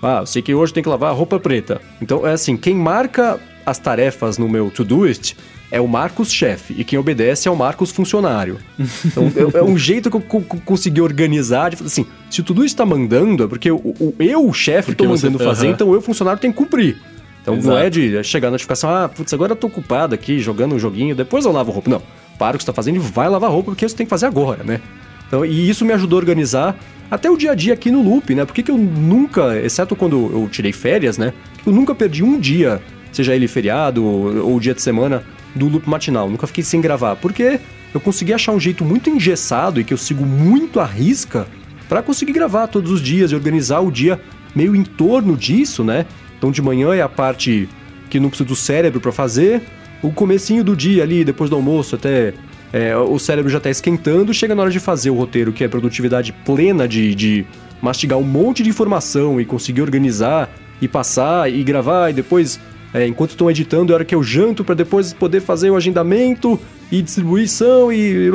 ah, eu sei que hoje tem que lavar a roupa preta. Então, é assim, quem marca as tarefas no meu Todoist é o Marcos chefe e quem obedece é o Marcos funcionário. Então, é, é um jeito que eu co- co- consegui organizar, de assim, se o Todoist tá mandando, é porque o, o- eu, o chefe, tô Porque você- mandando fazer, Aham. então eu, funcionário, tenho que cumprir. Então não Exato. é de chegar a notificação, ah, putz, agora eu tô ocupado aqui jogando um joguinho, depois eu lavo roupa. Não, para o que você tá fazendo e vai lavar roupa, porque isso tem que fazer agora, né? Então, e isso me ajudou a organizar até o dia a dia aqui no loop, né? Por que, que eu nunca, exceto quando eu tirei férias, né? Eu nunca perdi um dia, seja ele feriado ou, ou dia de semana, do loop matinal. Nunca fiquei sem gravar. Porque eu consegui achar um jeito muito engessado e que eu sigo muito à risca para conseguir gravar todos os dias e organizar o dia meio em torno disso, né? Então de manhã é a parte que não precisa do cérebro para fazer, o comecinho do dia ali, depois do almoço até é, o cérebro já está esquentando, chega na hora de fazer o roteiro, que é produtividade plena de, de mastigar um monte de informação e conseguir organizar e passar e gravar e depois, é, enquanto estão editando, é hora que eu janto para depois poder fazer o agendamento e distribuição e.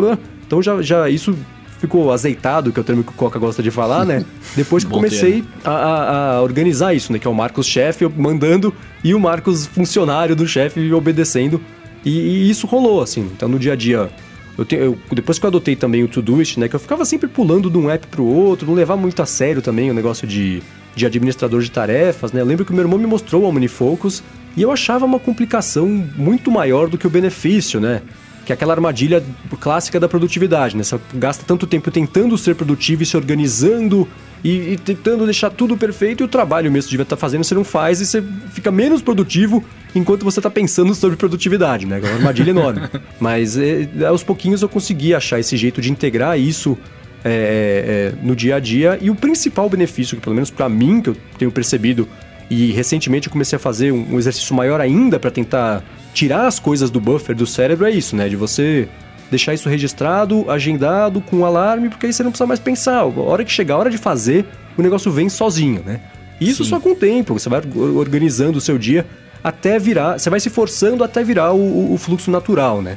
Então já, já isso ficou azeitado, que é o termo que o Coca gosta de falar, né? Depois que comecei a, a, a, organizar isso, né? Que é o Marcos chefe mandando e o Marcos funcionário do chefe obedecendo. E, e, isso rolou, assim. Então no dia a dia eu, te, eu depois que eu adotei também o Todoist, né? Que eu ficava sempre pulando de um app pro outro, não levar muito a sério também o negócio de, de administrador de tarefas, né? Eu lembro que o meu irmão me mostrou o OmniFocus e eu achava uma complicação muito maior do que o benefício, né? Que é aquela armadilha clássica da produtividade, né? Você gasta tanto tempo tentando ser produtivo e se organizando e, e, tentando deixar tudo perfeito e o trabalho mesmo que devia estar fazendo você não faz e você fica menos produtivo enquanto você está pensando sobre produtividade, né? É uma armadilha enorme. Mas é, aos pouquinhos eu consegui achar esse jeito de integrar isso é, é, no dia a dia e o principal benefício, que pelo menos para mim, que eu tenho percebido e recentemente eu comecei a fazer um, um exercício maior ainda para tentar tirar as coisas do buffer do cérebro é isso, né? De você deixar isso registrado, agendado, com um alarme, porque aí você não precisa mais pensar. A hora que chegar a hora de fazer, o negócio vem sozinho, né? Isso Sim. só com o tempo, você vai organizando o seu dia até virar, você vai se forçando até virar o, o fluxo natural, né?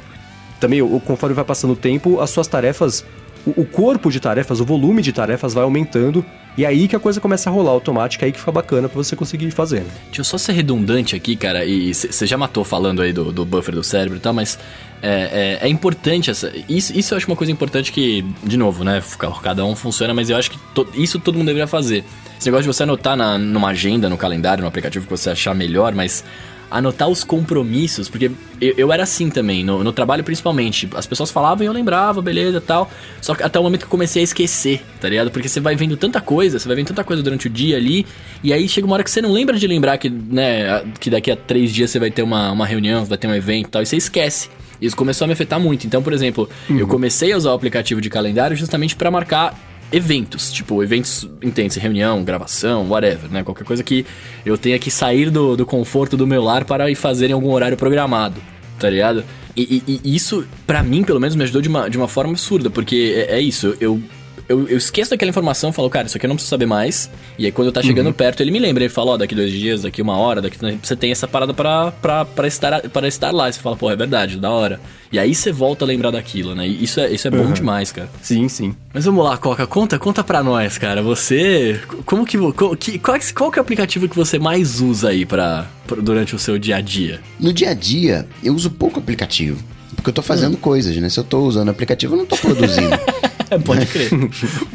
Também, conforme vai passando o tempo, as suas tarefas, o, o corpo de tarefas, o volume de tarefas vai aumentando e é aí que a coisa começa a rolar automática, é aí que fica bacana para você conseguir fazer. Né? Deixa eu só ser redundante aqui, cara, e você já matou falando aí do, do buffer do cérebro e tal, mas é, é, é, importante essa. Isso, isso eu acho uma coisa importante que, de novo, né? Cada um funciona, mas eu acho que to, isso todo mundo deveria fazer. Esse negócio de você anotar na, numa agenda, no calendário, no aplicativo que você achar melhor, mas anotar os compromissos, porque eu, eu era assim também, no, no, trabalho principalmente. As pessoas falavam e eu lembrava, beleza tal. Só que até o momento que eu comecei a esquecer, tá ligado? Porque você vai vendo tanta coisa, você vai vendo tanta coisa durante o dia ali, e aí chega uma hora que você não lembra de lembrar que, né, que daqui a três dias você vai ter uma, uma reunião, vai ter um evento e tal, e você esquece. Isso começou a me afetar muito. Então, por exemplo, uhum. eu comecei a usar o aplicativo de calendário justamente para marcar eventos, tipo eventos intensos, reunião, gravação, whatever, né? Qualquer coisa que eu tenha que sair do, do conforto do meu lar para ir fazer em algum horário programado, tá ligado? E, e, e isso, para mim, pelo menos, me ajudou de uma, de uma forma absurda, porque é, é isso, eu eu, eu, esqueço daquela informação e falo, cara, isso aqui eu não preciso saber mais. E aí quando tá chegando uhum. perto, ele me lembra, ele fala, ó, oh, daqui dois dias, daqui uma hora, daqui você tem essa parada pra, pra, pra, estar, pra estar lá. E você fala, pô, é verdade, da hora. E aí você volta a lembrar daquilo, né? E isso é, isso é uhum. bom demais, cara. Sim, sim. Mas vamos lá, Coca, conta, conta pra nós, cara. Você. Como que. Qual, que, qual, qual que é o aplicativo que você mais usa aí pra, pra, durante o seu dia a dia? No dia a dia, eu uso pouco aplicativo. Porque eu tô fazendo hum. coisas, né? Se eu tô usando aplicativo, eu não tô produzindo. Pode crer.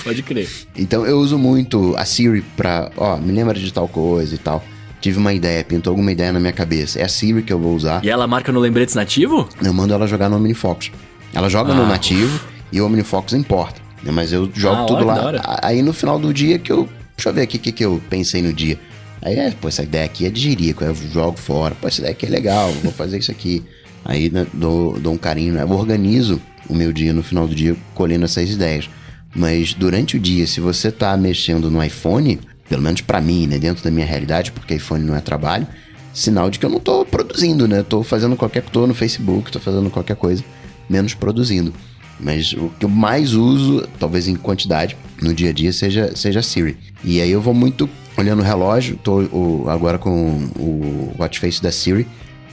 Pode crer. Então eu uso muito a Siri pra, ó, me lembra de tal coisa e tal. Tive uma ideia, pintou alguma ideia na minha cabeça. É a Siri que eu vou usar. E ela marca no lembretes nativo? Eu mando ela jogar no OmniFocus. Ela joga ah, no nativo e o OmniFocus importa. Né? Mas eu jogo ah, tudo lá. Aí no final do dia que eu. Deixa eu ver aqui o que, que eu pensei no dia. Aí é, pô, essa ideia aqui é de jirico, eu jogo fora. Pô, essa ideia aqui é legal, vou fazer isso aqui. Aí né, dou, dou um carinho, né? eu organizo o meu dia no final do dia colhendo essas ideias. Mas durante o dia, se você tá mexendo no iPhone, pelo menos para mim, né, dentro da minha realidade, porque iPhone não é trabalho, sinal de que eu não tô produzindo, né? Tô fazendo qualquer tô no Facebook, tô fazendo qualquer coisa, menos produzindo. Mas o que eu mais uso, talvez em quantidade, no dia a dia, seja, seja Siri. E aí eu vou muito olhando o relógio, o, agora com o watch face da Siri,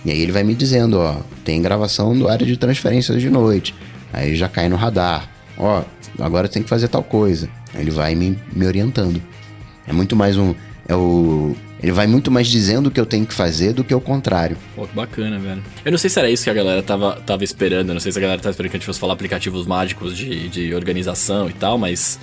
e aí ele vai me dizendo, ó, tem gravação do área de transferências de noite. Aí já cai no radar. Ó, agora tem que fazer tal coisa. Ele vai me, me orientando. É muito mais um. É o. Ele vai muito mais dizendo o que eu tenho que fazer do que o contrário. Pô, que bacana, velho. Eu não sei se era isso que a galera tava, tava esperando. Eu não sei se a galera tava esperando que a gente fosse falar aplicativos mágicos de, de organização e tal, mas.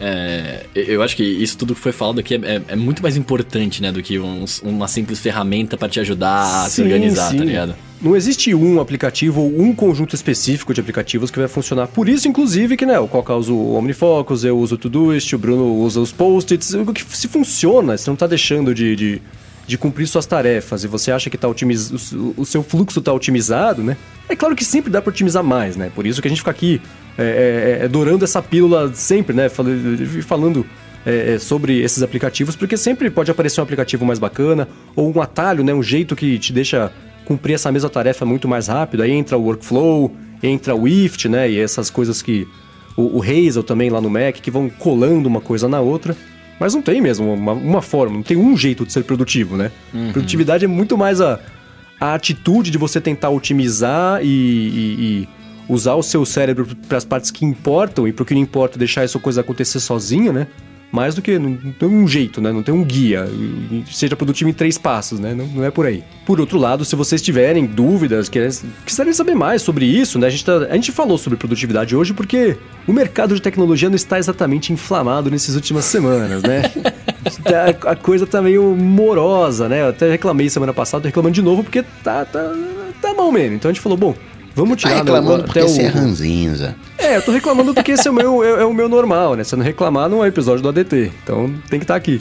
É, eu acho que isso tudo que foi falado aqui é, é, é muito mais importante, né, do que um, uma simples ferramenta para te ajudar a sim, se organizar, tá sim. tá ligado? Não existe um aplicativo ou um conjunto específico de aplicativos que vai funcionar. Por isso, inclusive, que né, o Coca usa o OmniFocus, eu uso o Todoist, o Bruno usa os Post-its. Se funciona, você não está deixando de, de, de, cumprir suas tarefas e você acha que tá otimiz... o, o seu fluxo está otimizado, né? É claro que sempre dá para otimizar mais, né? Por isso que a gente fica aqui é, é, é, dourando essa pílula sempre, né? Falando é, é, sobre esses aplicativos, porque sempre pode aparecer um aplicativo mais bacana ou um atalho, né? Um jeito que te deixa cumprir essa mesma tarefa muito mais rápido. Aí entra o workflow, entra o IFT, né? E essas coisas que o, o Hazel também lá no Mac que vão colando uma coisa na outra. Mas não tem mesmo uma, uma forma, não tem um jeito de ser produtivo, né? Uhum. Produtividade é muito mais a, a atitude de você tentar otimizar e, e, e usar o seu cérebro para as partes que importam e para o que não importa deixar essa coisa acontecer sozinha, né? Mais do que não tem um jeito, né? Não tem um guia, seja produtivo em três passos, né? Não, não é por aí. Por outro lado, se vocês tiverem dúvidas, quiserem saber mais sobre isso, né? A gente, tá, a gente falou sobre produtividade hoje porque o mercado de tecnologia não está exatamente inflamado nessas últimas semanas, né? a, a coisa tá meio morosa, né? Eu até reclamei semana passada, tô reclamando de novo porque tá, tá, tá mal mesmo. Então a gente falou, bom, Vamos tirar... Tá reclamando meu, porque até você o... é ranzinza. É, eu tô reclamando porque esse é o, meu, é, é, o meu normal, né? Se eu não reclamar, não é episódio do ADT. Então tem que estar tá aqui.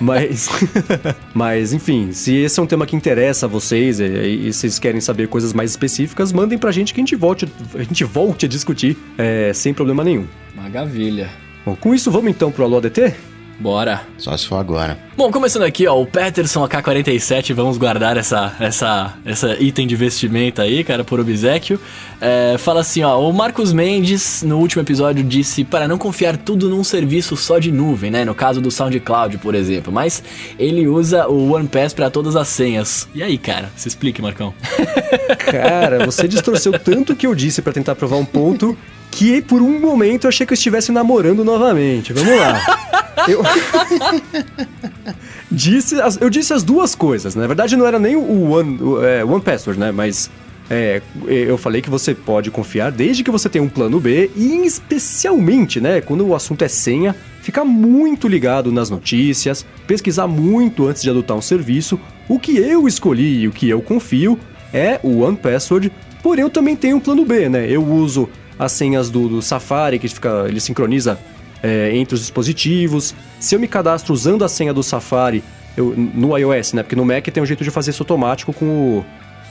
Mas... Mas, enfim, se esse é um tema que interessa a vocês e, e, vocês querem saber coisas mais específicas, mandem pra gente que a gente volte, a, gente volte a discutir é, sem problema nenhum. Maravilha. Bom, com isso, vamos então pro Alô ADT? Bora. Só se for agora. Bom, começando aqui, ó, o Peterson AK-47, vamos guardar essa, essa, essa item de vestimenta aí, cara, por obsequio. É, fala assim, ó, o Marcos Mendes, no último episódio, disse para não confiar tudo num serviço só de nuvem, né? No caso do SoundCloud, por exemplo. Mas ele usa o OnePass para todas as senhas. E aí, cara? Se explique, Marcão. Cara, você distorceu tanto que eu disse para tentar provar um ponto que por um momento eu achei que eu estivesse namorando novamente. Vamos lá. Eu... disse as, eu disse as duas coisas. Na verdade, não era nem o One, o, é, one Password, né? Mas é, eu falei que você pode confiar desde que você tenha um plano B e especialmente, né, quando o assunto é senha, ficar muito ligado nas notícias, pesquisar muito antes de adotar um serviço. O que eu escolhi e o que eu confio é o One Password, porém eu também tenho um plano B, né? Eu uso as senhas do, do Safari, que fica, ele sincroniza é, entre os dispositivos. Se eu me cadastro usando a senha do Safari eu, no iOS, né? Porque no Mac tem um jeito de fazer isso automático com o.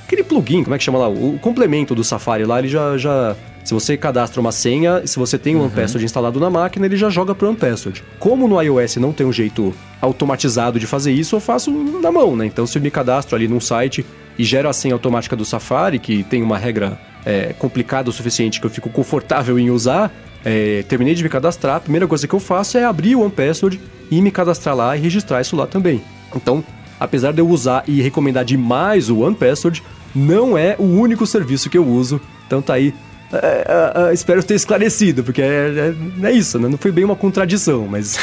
Aquele plugin, como é que chama lá? O, o complemento do Safari lá, ele já, já. Se você cadastra uma senha, se você tem o uhum. OnePassword instalado na máquina, ele já joga pro OnePassword. Como no iOS não tem um jeito automatizado de fazer isso, eu faço na mão, né? Então se eu me cadastro ali num site e gero a senha automática do Safari, que tem uma regra é, complicada o suficiente que eu fico confortável em usar, é, terminei de me cadastrar, a primeira coisa que eu faço é abrir o OnePassword e me cadastrar lá e registrar isso lá também. Então, apesar de eu usar e recomendar demais o OnePassword, não é o único serviço que eu uso. Então tá aí. É, é, é espero ter esclarecido, porque é, é, é, isso, né? Não foi bem uma contradição, mas.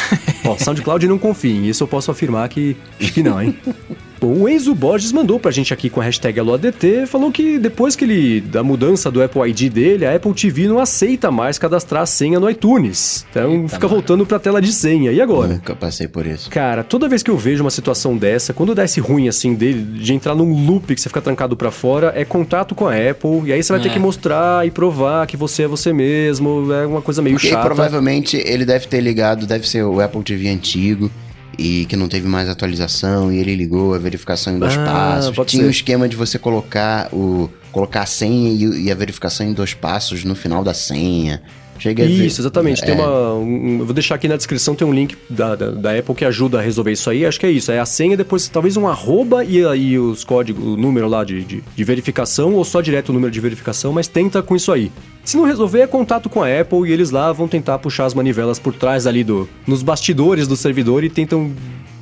ó, SoundCloud não confiem, isso eu posso afirmar que, que não, hein? O Enzo Borges mandou pra gente aqui com a hashtag AloADT, falou que depois que ele, da mudança do Apple ID dele, a Apple TV não aceita mais cadastrar a senha no iTunes. Então Eita, fica mano. voltando pra tela de senha. E agora? Nunca passei por isso. Cara, toda vez que eu vejo uma situação dessa, quando dá esse ruim assim dele, de entrar num loop que você fica trancado pra fora, é contato com a Apple, e aí você vai é. ter que mostrar e provar que você é você mesmo, é uma coisa meio Porque chata. provavelmente ele deve ter ligado, deve ser o Apple TV antigo e que não teve mais atualização e ele ligou a verificação em dois ah, passos. Tinha o um esquema de você colocar o colocar a senha e, e, a verificação em dois passos no final da senha. Chega isso, exatamente. É. Tem uma. Um, vou deixar aqui na descrição, tem um link da, da, da, Apple que ajuda a resolver isso aí. Acho que é isso. É a senha, depois talvez um arroba e aí os códigos, o número lá de, de, de verificação, ou só direto o número de verificação, mas tenta com isso aí. Se não resolver, é contato com a Apple e eles lá vão tentar puxar as manivelas por trás ali do, nos bastidores do servidor e tentam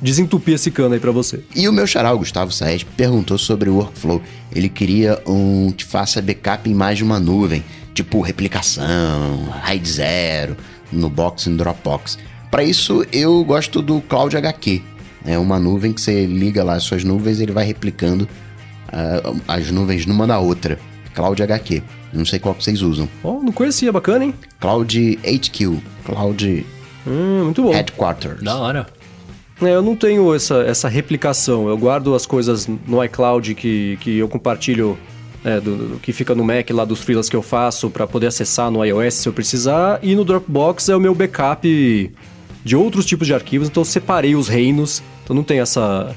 desentupir esse cano aí para você. E o meu xará, o Gustavo Saez, perguntou sobre o workflow. Ele queria um que faça backup em mais de uma nuvem, tipo replicação, RAID zero, no Box e Dropbox. Para isso, eu gosto do Cloud HQ. É uma nuvem que você liga lá as suas nuvens e ele vai replicando uh, as nuvens numa da outra. Cloud HQ. Não sei qual que vocês usam. Oh, não conhecia, bacana, hein? Cloud HQ. Cloud Hum, muito bom. Headquarters. Da hora. É, eu não tenho essa, essa replicação. Eu guardo as coisas no iCloud que, que eu compartilho, é, do, do que fica no Mac lá dos freelas que eu faço para poder acessar no iOS se eu precisar. E no Dropbox é o meu backup de outros tipos de arquivos. Então eu separei os reinos. Então não tem essa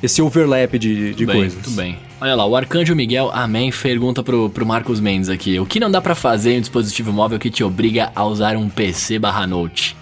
esse overlap de, de bem, coisas. Tudo bem. Olha lá, o Arcanjo Miguel Amém pergunta pro, pro Marcos Mendes aqui: O que não dá pra fazer em um dispositivo móvel que te obriga a usar um PC barra note?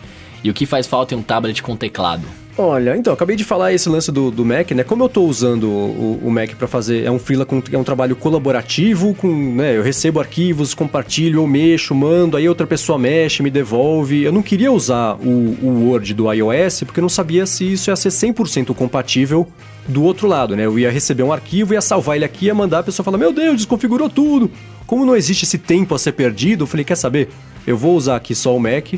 E o que faz falta em um tablet com teclado? Olha, então, acabei de falar esse lance do, do Mac, né? Como eu tô usando o, o Mac para fazer, é um freela com é um trabalho colaborativo, com, né, eu recebo arquivos, compartilho, eu mexo, mando, aí outra pessoa mexe, me devolve. Eu não queria usar o, o Word do iOS porque eu não sabia se isso ia ser 100% compatível do outro lado, né? Eu ia receber um arquivo, ia salvar ele aqui, ia mandar a pessoa falar: "Meu Deus, desconfigurou tudo". Como não existe esse tempo a ser perdido, eu falei: "Quer saber? Eu vou usar aqui só o Mac".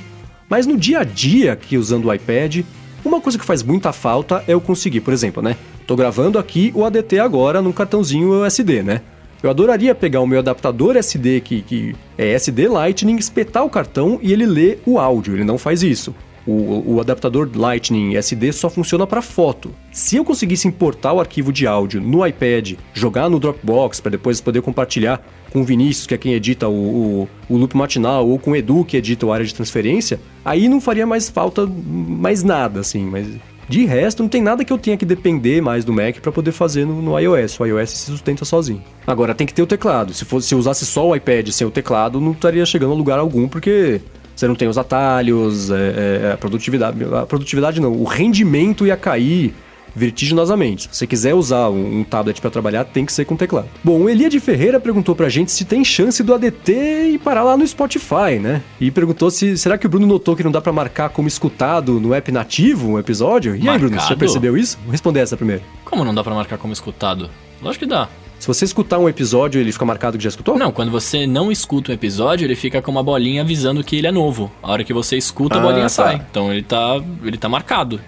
Mas no dia a dia aqui usando o iPad, uma coisa que faz muita falta é eu conseguir, por exemplo, né? Tô gravando aqui o ADT agora num cartãozinho SD, né? Eu adoraria pegar o meu adaptador SD, que, que é SD Lightning, espetar o cartão e ele lê o áudio. Ele não faz isso. O, o adaptador Lightning SD só funciona para foto. Se eu conseguisse importar o arquivo de áudio no iPad, jogar no Dropbox para depois poder compartilhar com o Vinícius, que é quem edita o, o, o loop matinal, ou com o Edu, que edita o área de transferência, aí não faria mais falta mais nada, assim. Mas de resto, não tem nada que eu tenha que depender mais do Mac para poder fazer no, no, iOS. O iOS se sustenta sozinho. Agora, tem que ter o teclado. Se, fosse, se usasse só o iPad sem o teclado, não estaria chegando a lugar algum, porque você não tem os atalhos, é, é, a produtividade. A produtividade não, o rendimento ia cair vertiginosamente. Se você quiser usar um, um tablet para trabalhar, tem que ser com teclado. Bom, o Elia de Ferreira perguntou pra gente se tem chance do ADT e parar lá no Spotify, né? E perguntou se será que o Bruno notou que não dá para marcar como escutado no app nativo um episódio? E aí, Bruno, você já percebeu isso? Vou responder essa primeiro. Como não dá para marcar como escutado? Lógico que dá. Se você escutar um episódio, ele fica marcado que já escutou? Não, quando você não escuta um episódio, ele fica com uma bolinha avisando que ele é novo. A hora que você escuta, a Ah, bolinha tá. sai. Então ele tá, ele tá marcado.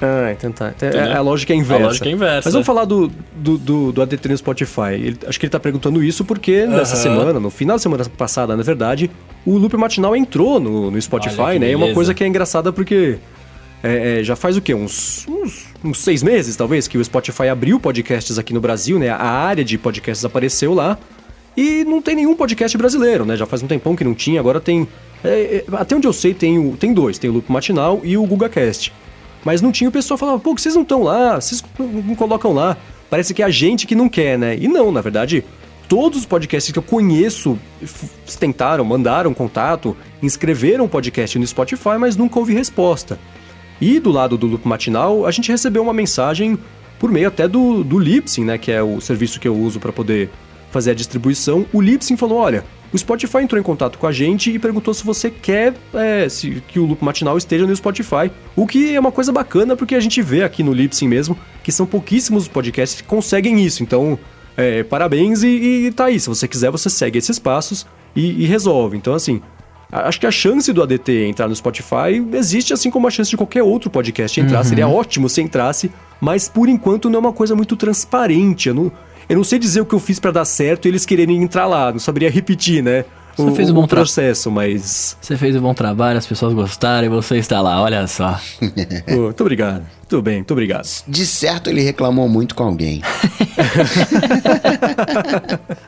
Ah, então tá. É, Entendeu? a lógica é inversa. A lógica é inversa. Mas vamos falar do, do, do, do ADT no Spotify. Ele- acho que ele tá perguntando isso porque nessa Aham. semana, no final da semana passada, na verdade, o loop matinal entrou no, no Spotify, Olha né? E é uma coisa que é engraçada porque é, é, já faz o quê? Uns, uns, uns seis meses, talvez, que o Spotify abriu podcasts aqui no Brasil, né? A área de podcasts apareceu lá. E não tem nenhum podcast brasileiro, né? Já faz um tempão que não tinha, agora tem. é, é, até onde eu sei, tem, o, tem dois: tem o Loop Matinal e o GugaCast. Mas não tinha o pessoal falava, pô, que vocês não estão lá, vocês não colocam lá. Parece que é a gente que não quer, né? E não, na verdade, todos os podcasts que eu conheço tentaram, mandaram contato, inscreveram o podcast no Spotify, mas nunca houve resposta. E do lado do Loop Matinal, a gente recebeu uma mensagem por meio até do, do Libsyn, né? Que é o serviço que eu uso para poder fazer a distribuição. O Libsyn falou: olha, o Spotify entrou em contato com a gente e perguntou se você quer é, se, que o Loop Matinal esteja no Spotify. O que é uma coisa bacana, porque a gente vê aqui no Libsyn mesmo que são pouquíssimos os podcasts que conseguem isso. Então, é, parabéns e, e tá aí. Se você quiser, você segue esses passos e, e resolve. Então, assim, Acho que a chance do ADT entrar no Spotify existe assim como a chance de qualquer outro podcast entrar. Seria ótimo se entrasse, mas por enquanto não é uma coisa muito transparente. Eu não, eu não sei dizer o que eu fiz pra dar certo e eles quererem entrar lá. Não saberia repetir, né? Você fez um bom processo, mas. Você fez um bom trabalho, as pessoas gostaram e você está lá, olha só. Muito obrigado. Tudo bem, muito obrigado. De certo, ele reclamou muito com alguém.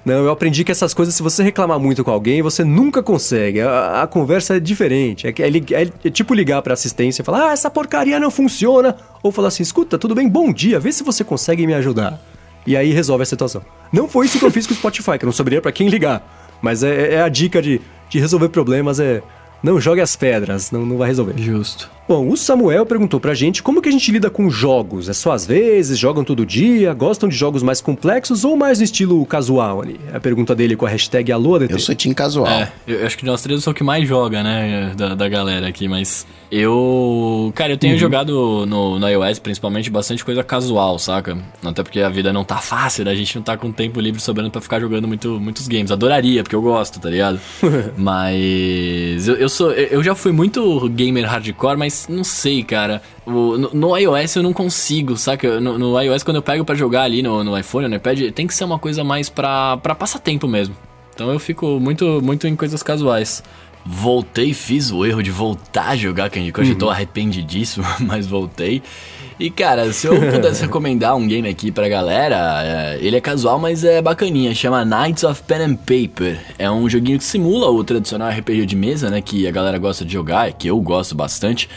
Não, eu aprendi que essas coisas, se você reclamar muito com alguém, você nunca consegue. A, a conversa é diferente. É, que- é é- é tipo ligar pra assistência e falar, ah, essa porcaria não funciona. Ou falar assim, escuta, tudo bem, bom dia, vê se você consegue me ajudar. E aí resolve a situação. Não foi isso que eu fiz com o Spotify, que eu não saberia pra quem ligar. Mas é, é a dica de, de resolver problemas, é... Não jogue as pedras, não, não vai resolver. Justo. Bom, o Samuel perguntou pra gente como que a gente lida com jogos. É só às vezes, jogam todo dia, gostam de jogos mais complexos ou mais no estilo casual ali? É a pergunta dele com a hashtag AlôADT. Eu sou time casual. É, eu acho que nós três eu sou o que mais joga, né, da, da galera aqui, mas eu... Cara, eu tenho jogado no, no iOS, principalmente, bastante coisa casual, saca? Até porque a vida não tá fácil, né? a gente não tá com tempo livre sobrando pra ficar jogando muito, muitos games. Adoraria, porque eu gosto, tá ligado? mas eu, eu sou... Eu já fui muito gamer hardcore, mas não sei, cara. O- no, no iOS eu não consigo, saca? No, no iOS, quando eu pego pra jogar ali no, no iPhone, no iPad, tem que ser uma coisa mais pra, pra passatempo mesmo. Então eu fico muito, muito em coisas casuais. voltei, fiz o erro de voltar a jogar Candy Crush. Uhum. Eu tô arrependidíssimo, mas voltei. E cara, se eu pudesse recomendar um game aqui pra galera, é, ele é casual, mas é bacaninha. Chama Knights of Pen and Paper. É um joguinho que simula o tradicional RPG de mesa, né? Que a galera gosta de jogar, que eu gosto bastante.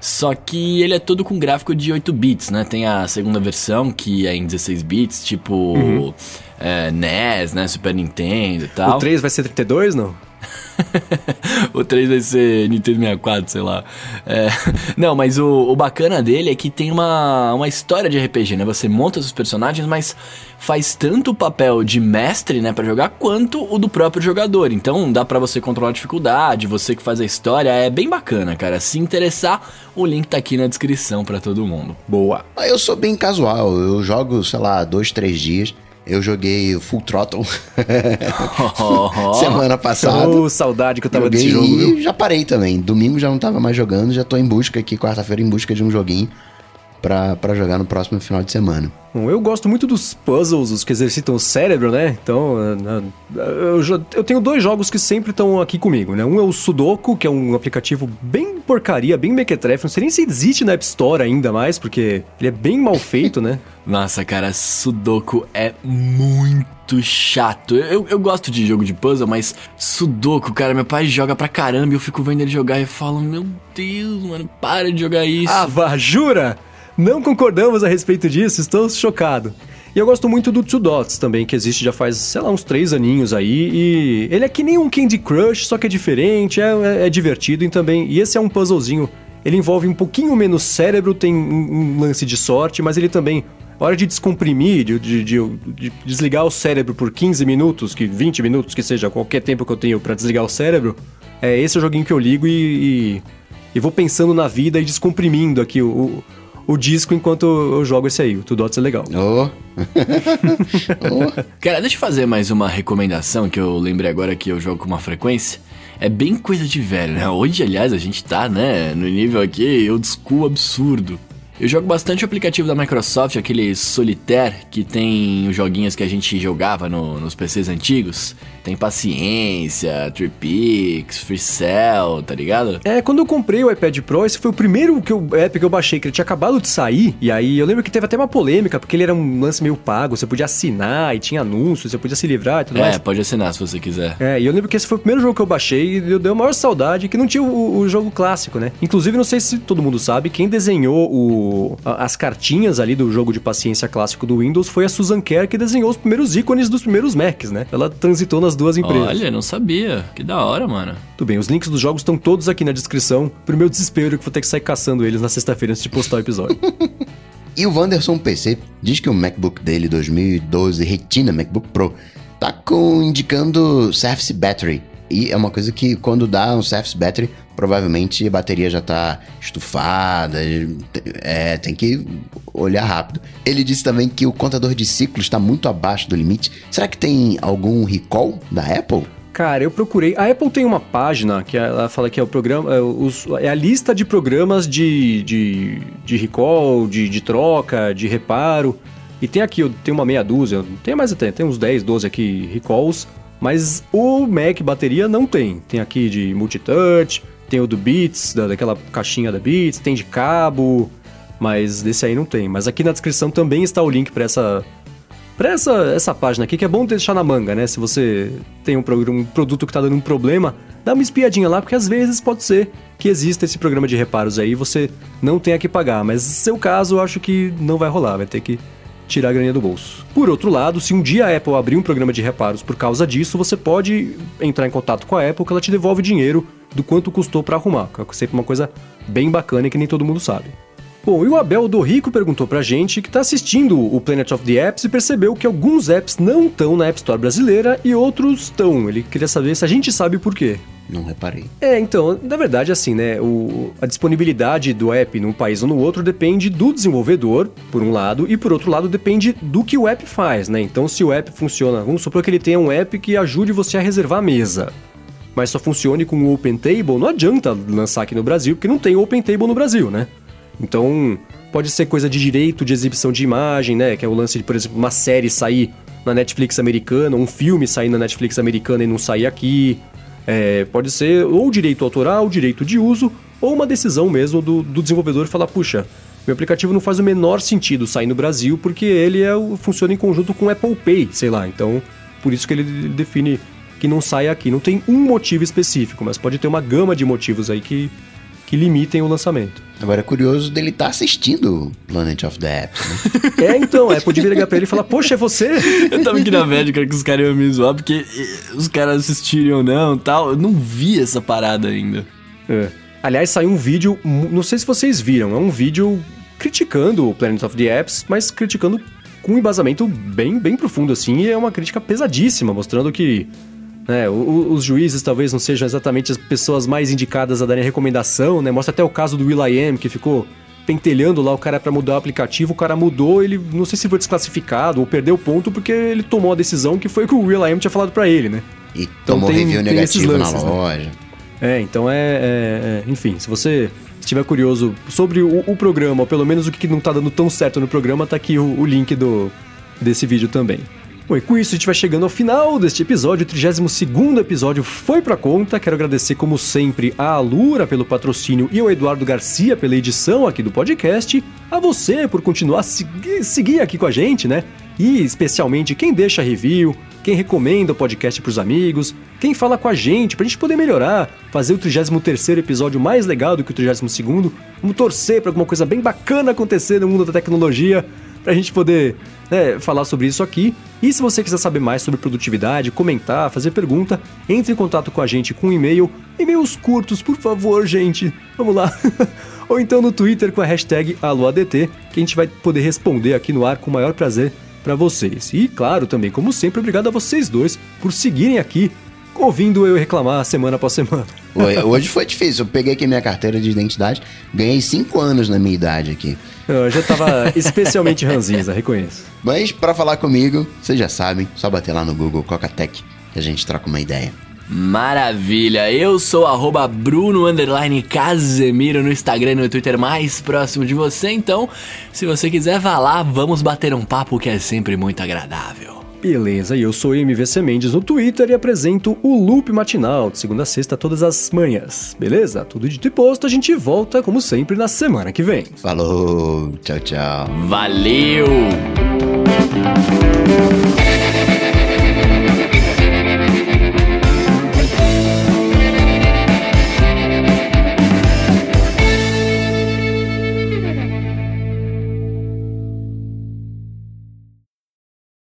Só que ele é todo com gráfico de 8 bits, né? Tem a segunda versão, que é em 16 bits, tipo uhum. é, NES, né? Super Nintendo e tal. O 3 vai ser 32, não? o 3 vai ser Nintendo 64, sei lá. É, não, mas o, o, bacana dele é que tem uma, uma história de RPG, né? Você monta seus personagens, mas faz tanto o papel de mestre, né, para jogar, quanto o do próprio jogador. Então dá para você controlar a dificuldade, você que faz a história, é bem bacana, cara. Se interessar, o link tá aqui na descrição para todo mundo. Boa. Eu sou bem casual, eu jogo, sei lá, dois, três dias eu joguei Full Throttle semana passada. Oh, saudade que eu tava joguei desse jogo. E viu? já parei também. Domingo já não tava mais jogando, já tô em busca aqui, quarta-feira, em busca de um joguinho para jogar no próximo final de semana. Bom, eu gosto muito dos puzzles, os que exercitam o cérebro, né? Então, eu, eu tenho dois jogos que sempre estão aqui comigo, né? Um é o Sudoku, que é um aplicativo bem porcaria, bem mequetrefe. Não sei nem se existe na App Store ainda mais, porque ele é bem mal feito, né? Nossa, cara, Sudoku é muito chato. Eu, eu gosto de jogo de puzzle, mas Sudoku, cara, meu pai joga pra caramba e eu fico vendo ele jogar e falo, meu Deus, mano, para de jogar isso. Ah, vá, jura? Não concordamos a respeito disso, estou chocado. E eu gosto muito do Two Dots também, que existe já faz, sei lá, uns três aninhos aí. E ele é que nem um Candy Crush, só que é diferente, é, é, é divertido e também. E esse é um puzzlezinho. Ele envolve um pouquinho menos cérebro, tem um, um lance de sorte, mas ele também. hora de descomprimir, de, de, de, de, desligar o cérebro por 15 minutos, que 20 minutos que seja, qualquer tempo que eu tenho para desligar o cérebro, é esse o joguinho que eu ligo e, e, e vou pensando na vida e descomprimindo aqui o disco enquanto eu jogo esse aí. O Two Dots é legal. Oh. oh. Cara, deixa eu fazer mais uma recomendação que eu lembrei agora que eu jogo com uma frequência. É bem coisa de velho, né? Hoje, aliás, a gente tá, né, no nível aqui, old school absurdo. Eu jogo bastante o aplicativo da Microsoft, aquele Solitaire, que tem os joguinhos que a gente jogava no, nos PCs antigos. Tem Paciência, Tripix, Free Cell, tá ligado? É, quando eu comprei o iPad Pro, esse foi o primeiro que eu, app que eu baixei, que ele tinha acabado de sair. E aí eu lembro que teve até uma polêmica, porque ele era um lance meio pago, você podia assinar e tinha anúncios, você podia se livrar e tudo é, mais. É, pode assinar se você quiser. É, e eu lembro que esse foi o primeiro jogo que eu baixei e eu dei a maior saudade que não tinha o, o jogo clássico, né? Inclusive, não sei se todo mundo sabe, quem desenhou o as cartinhas ali do jogo de paciência clássico do Windows foi a Susan Kerr que desenhou os primeiros ícones dos primeiros Macs, né? Ela transitou nas duas empresas. Olha, não sabia. Que da hora, mano. Tudo bem, os links dos jogos estão todos aqui na descrição. Pro meu desespero que vou ter que sair caçando eles na sexta-feira antes de postar o episódio. e o Wanderson PC diz que o MacBook dele 2012 Retina MacBook Pro tá com indicando Surface Battery. E é uma coisa que quando dá um Surface Battery, provavelmente a bateria já está estufada, é, tem que olhar rápido. Ele disse também que o contador de ciclos está muito abaixo do limite. Será que tem algum recall da Apple? Cara, eu procurei. A Apple tem uma página que ela fala que é o programa. É, os, é a lista de programas de, de, de recall, de, de troca, de reparo. E tem aqui, tem uma meia dúzia, tem mais até, tem uns 10, 12 aqui recalls. Mas o Mac bateria não tem. Tem aqui de multitouch, tem o do Beats, da, daquela caixinha da Beats, tem de cabo, mas desse aí não tem. Mas aqui na descrição também está o link para essa para essa, essa página aqui, que é bom deixar na manga, né? Se você tem um, um produto que está dando um problema, dá uma espiadinha lá, porque às vezes pode ser que exista esse programa de reparos aí e você não tenha que pagar. Mas no seu caso, eu acho que não vai rolar, vai ter que tirar a graninha do bolso. Por outro lado, se um dia a Apple abrir um programa de reparos por causa disso, você pode entrar em contato com a Apple que ela te devolve dinheiro do quanto custou para arrumar. É sempre uma coisa bem bacana e que nem todo mundo sabe. Bom, e o Abel do Rico perguntou pra gente que tá assistindo o Planet of the Apps e percebeu que alguns apps não estão na App Store brasileira e outros estão. Ele queria saber se a gente sabe por quê. Não reparei. É, então, na verdade, assim, né? O, a disponibilidade do app num país ou no outro depende do desenvolvedor, por um lado, e por outro lado depende do que o app faz, né? Então, se o app funciona, vamos supor que ele tenha um app que ajude você a reservar a mesa mas só funcione com o Open Table, não adianta lançar aqui no Brasil, porque não tem Open Table no Brasil, né? Então, pode ser coisa de direito de exibição de imagem, né? Que é o lance de, por exemplo, uma série sair na Netflix americana, um filme sair na Netflix americana e não sair aqui. É, pode ser ou direito autoral, direito de uso, ou uma decisão mesmo do, do desenvolvedor falar, puxa, meu aplicativo não faz o menor sentido sair no Brasil porque ele é, funciona em conjunto com Apple Pay, sei lá. Então, por isso que ele define que não sai aqui. Não tem um motivo específico, mas pode ter uma gama de motivos aí que, que limitem o lançamento. Agora é curioso dele estar tá assistindo Planet of the Apps, né? é, então, é, podia ligar pra ele e falar, poxa, é você? Eu tava aqui na média, que os caras iam me zoar, porque eh, os caras assistiriam ou não tal. Eu não vi essa parada ainda. É. Aliás, saiu um vídeo, não sei se vocês viram, é um vídeo criticando o Planet of the Apps, mas criticando com um embasamento bem, bem profundo, assim, e é uma crítica pesadíssima, mostrando que né, os juízes talvez não sejam exatamente as pessoas mais indicadas a darem recomendação, né? Mostra até o caso do Will.i.am, que ficou pentelhando lá o cara para mudar o aplicativo, o cara mudou, ele não sei se foi desclassificado ou perdeu ponto porque ele tomou a decisão que foi o que o Will.i.am tinha falado para ele, né? E então, tomou tem, review tem negativo lances, na né? loja. Né? É, então é, é, é, Enfim, se você estiver curioso sobre o, o, programa, ou pelo menos o que não tá dando tão certo no programa, tá aqui o, o link do, desse vídeo também. Bom, e com isso a gente vai chegando ao final deste episódio, o 32 episódio foi pra conta. Quero agradecer, como sempre, a Alura pelo patrocínio e ao Eduardo Garcia pela edição aqui do podcast. A você por continuar a seguir, seguir aqui com a gente, né? E especialmente quem deixa review, quem recomenda o podcast pros amigos, quem fala com a gente pra gente poder melhorar, fazer o 33 episódio mais legal do que o 32. Vamos torcer pra alguma coisa bem bacana acontecer no mundo da tecnologia pra gente poder né, falar sobre isso aqui. E se você quiser saber mais sobre produtividade, comentar, fazer pergunta, entre em contato com a gente com um e-mail. E-mails curtos, por favor, gente. Vamos lá. Ou então no Twitter com a hashtag AloADT, que a gente vai poder responder aqui no ar com o maior prazer para vocês. E claro, também, como sempre, obrigado a vocês dois por seguirem aqui ouvindo eu reclamar semana após semana. Hoje foi difícil. Eu peguei aqui minha carteira de identidade, ganhei cinco anos na minha idade aqui. Eu já tava especialmente ranzinza, reconheço. Mas para falar comigo, vocês já sabem, só bater lá no Google Cocatec que a gente troca uma ideia. Maravilha, eu sou arroba Bruno Casemiro no Instagram e no Twitter mais próximo de você, então se você quiser vá lá, vamos bater um papo que é sempre muito agradável. Beleza, e eu sou MVC Mendes no Twitter e apresento o Loop Matinal, de segunda a sexta, todas as manhãs. Beleza? Tudo dito e posto, a gente volta, como sempre, na semana que vem. Falou, tchau, tchau. Valeu!